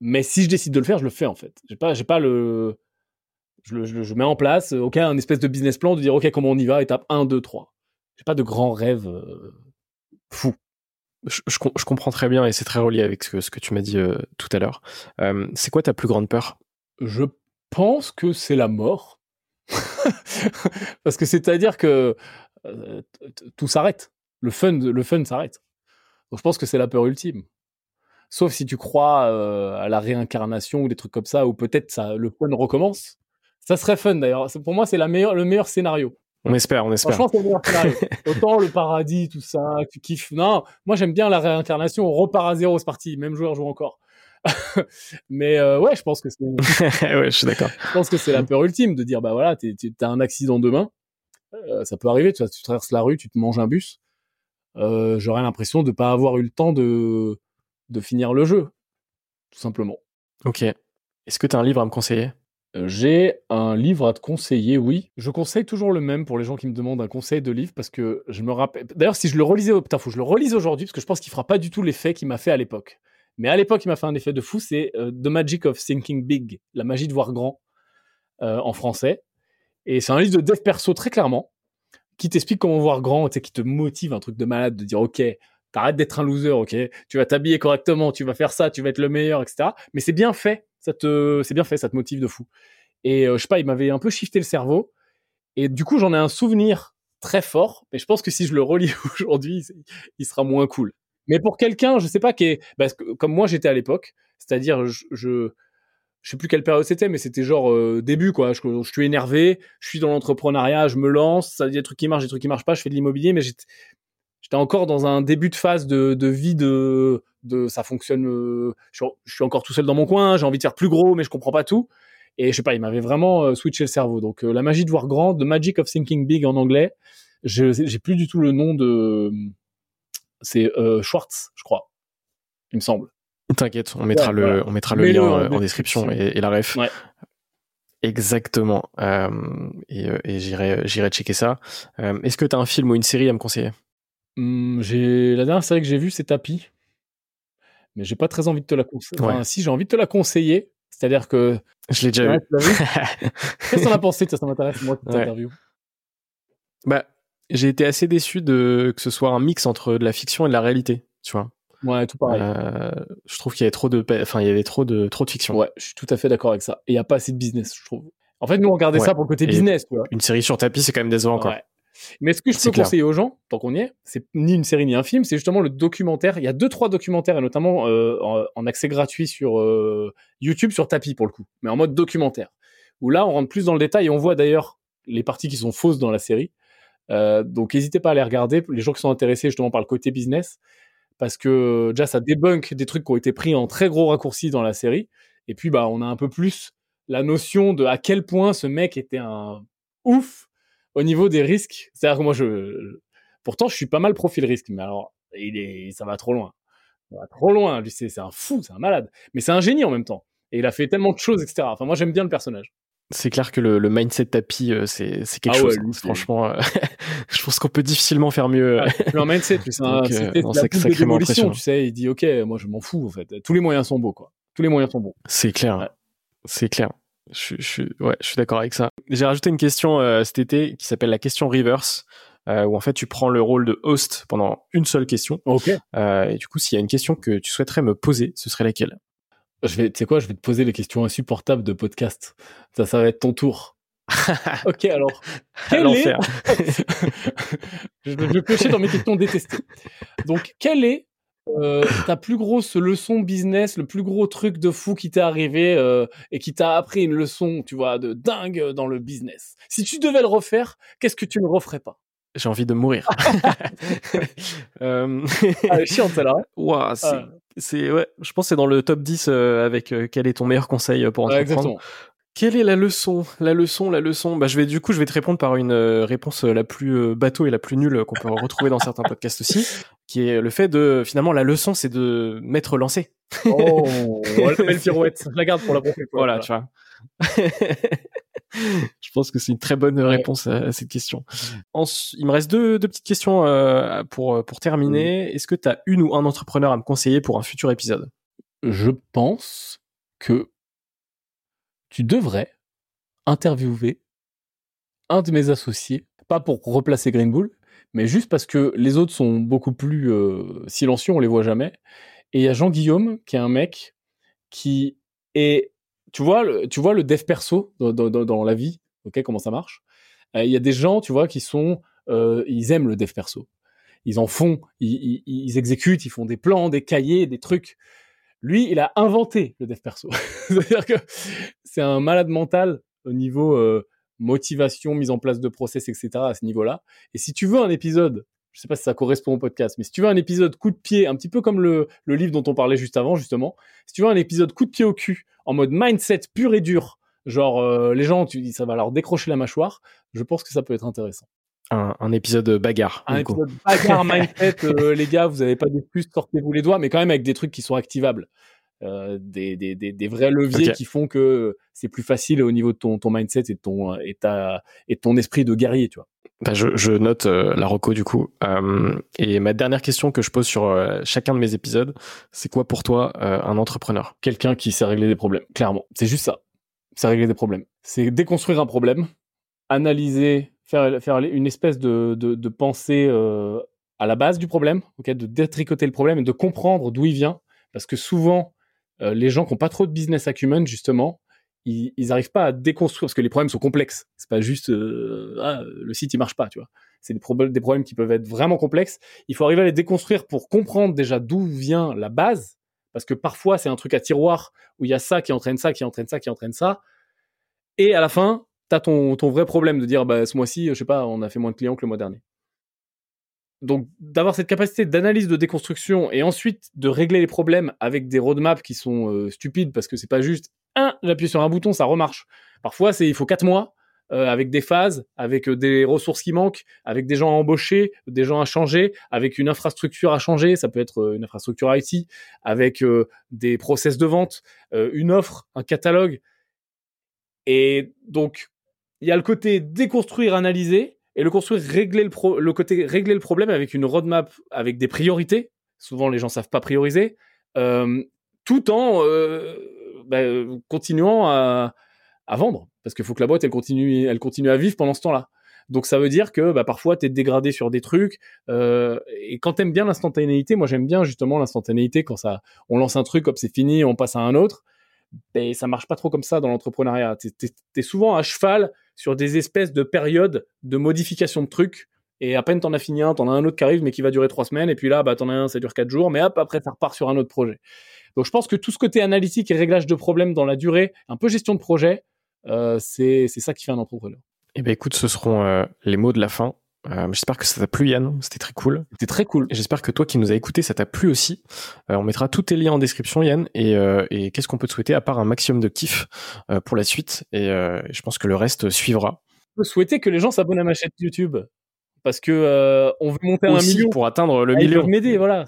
Mais si je décide de le faire, je le fais en fait. J'ai pas, j'ai pas le, je, le, je, mets en place, ok, un espèce de business plan de dire ok comment on y va, étape 1, 2, 3. J'ai pas de grands rêves euh, fous je, comprends très bien et c'est très relié avec ce que, ce que tu m'as dit euh, tout à l'heure. Euh, c'est quoi ta plus grande peur? Je pense que c'est la mort. *laughs* Parce que c'est-à-dire que euh, tout s'arrête. Le fun, le fun s'arrête. Donc je pense que c'est la peur ultime. Sauf si tu crois à la réincarnation ou des trucs comme ça, ou peut-être ça, le fun recommence. Ça serait fun d'ailleurs. Pour moi, c'est le meilleur scénario. On espère, on espère. Franchement, c'est *laughs* Autant le paradis, tout ça, tu kiffes. Non, moi j'aime bien la réincarnation. On repart à zéro, c'est parti. Même joueur joue encore. *laughs* Mais euh, ouais, je pense que c'est. *laughs* ouais, je suis d'accord. Je pense que c'est la peur ultime de dire bah voilà, t'as un accident demain, euh, ça peut arriver. Tu, vois, tu traverses la rue, tu te manges un bus. Euh, J'aurais l'impression de pas avoir eu le temps de de finir le jeu, tout simplement. Ok. Est-ce que tu as un livre à me conseiller? J'ai un livre à te conseiller, oui. Je conseille toujours le même pour les gens qui me demandent un conseil de livre parce que je me rappelle. D'ailleurs, si je le relisais, putain, faut que je le relise aujourd'hui parce que je pense qu'il fera pas du tout l'effet qu'il m'a fait à l'époque. Mais à l'époque, il m'a fait un effet de fou. C'est euh, The Magic of Thinking Big, la magie de voir grand euh, en français. Et c'est un livre de dev perso très clairement qui t'explique comment voir grand, qui te motive un truc de malade de dire ok, t'arrêtes d'être un loser, ok, tu vas t'habiller correctement, tu vas faire ça, tu vas être le meilleur, etc. Mais c'est bien fait ça te, c'est bien fait, ça te motive de fou. Et euh, je sais pas, il m'avait un peu shifté le cerveau. Et du coup, j'en ai un souvenir très fort. Mais je pense que si je le relis *laughs* aujourd'hui, il sera moins cool. Mais pour quelqu'un, je sais pas, qui est, parce que, comme moi j'étais à l'époque, c'est-à-dire, je, je, sais plus quelle période c'était, mais c'était genre euh, début quoi. Je, suis énervé, je suis dans l'entrepreneuriat, je me lance, ça y a des trucs qui marchent, des trucs qui marchent pas, je fais de l'immobilier, mais j'étais encore dans un début de phase de vie de, de ça fonctionne. euh, je, suis- je suis encore tout seul dans mon coin, j'ai envie de faire plus gros, mais je comprends pas tout. Et je sais pas, il m'avait vraiment euh, switché le cerveau. Donc euh, la magie de voir grand, The Magic of Thinking Big en anglais. J'ai plus du tout le nom de. C'est Schwartz, je crois. Il me semble. T'inquiète, on mettra Ouais, le, voilà. on mettra le lien en en description et, et la ref. Ouais. Exactement. Euh, et et j'irai, j'irai checker ça. Euh, est-ce que t'as un film ou une série à me conseiller? Hum, j'ai la dernière série que j'ai vue, c'est Tapis. Mais j'ai pas très envie de te la conseiller. Enfin, Ouais. si j'ai envie de te la conseiller, c'est-à-dire que. Je l'ai déjà Ouais, vu. *laughs* Qu'est-ce que t'en as pensé Ça, ça m'intéresse, moi, qui Ouais. t'interview. Bah, j'ai été assez déçu de que ce soit un mix entre de la fiction et de la réalité. Tu vois. Ouais, tout pareil. Euh, je trouve qu'il y avait trop de, enfin, il y avait trop de, trop de fiction. Ouais, je suis tout à fait d'accord avec ça. Et il n'y a pas assez de business, je trouve. En fait, nous, on regardait ça pour le côté business, tu vois. Une série sur tapis, c'est quand même décevant, quoi. Mais ce que je peux clair. conseiller aux gens, tant qu'on y est, c'est ni une série ni un film, c'est justement le documentaire. Il y a deux, trois documentaires, et notamment euh, en, en accès gratuit sur euh, YouTube, sur tapis pour le coup, mais en mode documentaire. Où là, on rentre plus dans le détail et on voit d'ailleurs les parties qui sont fausses dans la série. Euh, donc, n'hésitez pas à les regarder, les gens qui sont intéressés justement par le côté business, parce que déjà, ça débunk des trucs qui ont été pris en très gros raccourcis dans la série. Et puis, bah, on a un peu plus la notion de à quel point ce mec était un ouf au niveau des risques. C'est-à-dire que moi, je, pourtant, je suis pas mal profil risque, mais alors, il est, ça va trop loin. Ça va trop loin. Lui, c'est, un fou, c'est un malade. Mais c'est un génie en même temps. Et il a fait tellement de choses, etc. Enfin, moi, j'aime bien le personnage. C'est clair que le, le mindset tapis, euh, c'est, quelque Ah chose. Franchement, euh, *laughs* je pense qu'on peut difficilement faire mieux. euh. Ouais, mais un mindset, *laughs* c'est un, euh, sacrément démolition, impressionnant. tu sais. Il dit, OK, moi, je m'en fous, en fait. Tous les moyens sont beaux, quoi. Tous les moyens sont bons. C'est clair. Ouais. C'est clair. Je, suis- je, suis- ouais, je suis d'accord avec ça. J'ai rajouté une question euh, cet été qui s'appelle la question reverse, euh, où en fait tu prends le rôle de host pendant une seule question. OK. Euh, et du coup, s'il y a une question que tu souhaiterais me poser, ce serait laquelle? Je vais, tu sais quoi, je vais te poser les questions insupportables de podcast. Ça, ça va être ton tour. *laughs* ok, alors. quel est- *laughs* je, vais piocher dans mes questions détestées. Donc, quelle est euh, ta plus grosse leçon business, le plus gros truc de fou qui t'est arrivé euh, et qui t'a appris une leçon, tu vois, de dingue dans le business Si tu devais le refaire, qu'est-ce que tu ne referais pas? J'ai envie de mourir. *laughs* *laughs* euh... Ah, chiante, celle-là. hein *laughs* c'est, Ah. c'est- ouais, je pense que c'est dans le top 10 euh, avec quel est ton meilleur conseil pour Ouais, entreprendre. Quelle est la leçon La leçon, la leçon? Bah, je vais du coup, je vais te répondre par une réponse la plus bateau et la plus nulle qu'on peut retrouver dans certains podcasts aussi, qui est le fait de finalement la leçon, c'est de m'être lancé. Oh, ouais, *laughs* belle pirouette. Je la garde pour la prochaine fois. Voilà, tu vois. *laughs* je pense que c'est une très bonne réponse à, à cette question. Il me reste deux, deux petites questions euh, pour pour terminer. Est-ce que tu as une ou un entrepreneur à me conseiller pour un futur épisode? Je pense que tu devrais interviewer un de mes associés, pas pour replacer Green Bull, mais juste parce que les autres sont beaucoup plus euh, silencieux, on les voit jamais. Et il y a Jean-Guillaume, qui est un mec qui est, tu vois, le, tu vois le dev perso dans, la vie, ok, comment ça marche? Euh, Il y a des gens, tu vois, qui sont, euh, ils aiment le dev perso. Ils en font, ils, ils- ils exécutent, ils font des plans, des cahiers, des trucs. Lui, il a inventé le dev perso. *laughs* C'est-à-dire que c'est un malade mental au niveau euh, motivation, mise en place de process, etc. à ce niveau-là. Et si tu veux un épisode, je sais pas si ça correspond au podcast, mais si tu veux un épisode coup de pied, un petit peu comme le, le livre dont on parlait juste avant, justement, si tu veux un épisode coup de pied au cul, en mode mindset pur et dur, genre euh, les gens, tu dis ça va leur décrocher la mâchoire, je pense que ça peut être intéressant. un, un épisode bagarre. Un épisode bagarre *laughs* mindset, euh, les gars, vous avez pas d'excuses, sortez-vous les doigts, mais quand même avec des trucs qui sont activables. Euh, des, des, des, des vrais leviers qui font que c'est plus facile au niveau de ton, ton mindset et de ton, et, ta, et de ton esprit de guerrier, tu vois. Bah, je, je note euh, la reco du coup. Euh, et ma dernière question que je pose sur euh, chacun de mes épisodes, c'est quoi pour toi euh, un entrepreneur? Quelqu'un qui sait régler des problèmes, clairement. C'est juste ça. C'est régler des problèmes. C'est déconstruire un problème, analyser, faire, faire une espèce de, de, de pensée euh, à la base du problème, de détricoter le problème et de comprendre d'où il vient. Parce que souvent, euh, les gens qui n'ont pas trop de business acumen, justement, ils, ils arrivent pas à déconstruire parce que les problèmes sont complexes. C'est pas juste euh, ah, le site il marche pas, tu vois. C'est des, prob- des problèmes qui peuvent être vraiment complexes. Il faut arriver à les déconstruire pour comprendre déjà d'où vient la base, parce que parfois c'est un truc à tiroir où il y a ça qui entraîne ça, qui entraîne ça, qui entraîne ça, et à la fin t'as ton ton vrai problème de dire bah ce mois-ci je sais pas on a fait moins de clients que le mois dernier. Donc d'avoir cette capacité d'analyse de déconstruction et ensuite de régler les problèmes avec des roadmaps qui sont euh, stupides parce que c'est pas juste un j'appuie sur un bouton ça remarche. Parfois c'est il faut quatre mois euh, avec des phases avec euh, des ressources qui manquent avec des gens à embaucher des gens à changer avec une infrastructure à changer. Ça peut être une infrastructure IT avec des process de vente une offre un catalogue. Et donc il y a le côté déconstruire analyser et le construire, régler le, côté régler le problème avec une roadmap, avec des priorités. Souvent, les gens savent pas prioriser, euh, tout en euh, bah, continuant à, vendre, parce qu'il faut que la boîte elle continue, elle continue à vivre pendant ce temps-là. Donc ça veut dire que bah, parfois tu es dégradé sur des trucs. Euh, et quand t'aimes bien l'instantanéité, moi j'aime bien justement l'instantanéité quand ça, on lance un truc, hop c'est fini, on passe à un autre. Ben, ça marche pas trop comme ça dans l'entrepreneuriat. Tu es, souvent à cheval sur des espèces de périodes de modification de trucs. Et à peine t'en as fini un, t'en as un autre qui arrive, mais qui va durer trois semaines. Et puis là, bah, t'en as un, ça dure quatre jours. Mais hop, après, ça repart sur un autre projet. Donc, je pense que tout ce côté analytique et réglage de problèmes dans la durée, un peu gestion de projet, euh, c'est ça qui fait un entrepreneur. Eh ben, écoute, ce seront euh, les mots de la fin. Euh, j'espère que ça t'a plu Yann, c'était très cool. C'était très cool. J'espère que toi qui nous as écouté, ça t'a plu aussi. Euh, on mettra tous tes liens en description Yann et, euh, et qu'est-ce qu'on peut te souhaiter à part un maximum de kiff pour la suite? Et je pense que le reste suivra. Je peux souhaiter que les gens s'abonnent à ma chaîne YouTube parce que on veut monter à un million pour atteindre le ah, million. m'aider, voilà.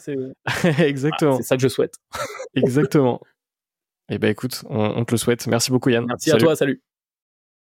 *laughs* Exactement. c'est ça que je souhaite. Exactement. Et *laughs* eh ben écoute, on, te le souhaite. Merci beaucoup Yann. Merci à toi, salut.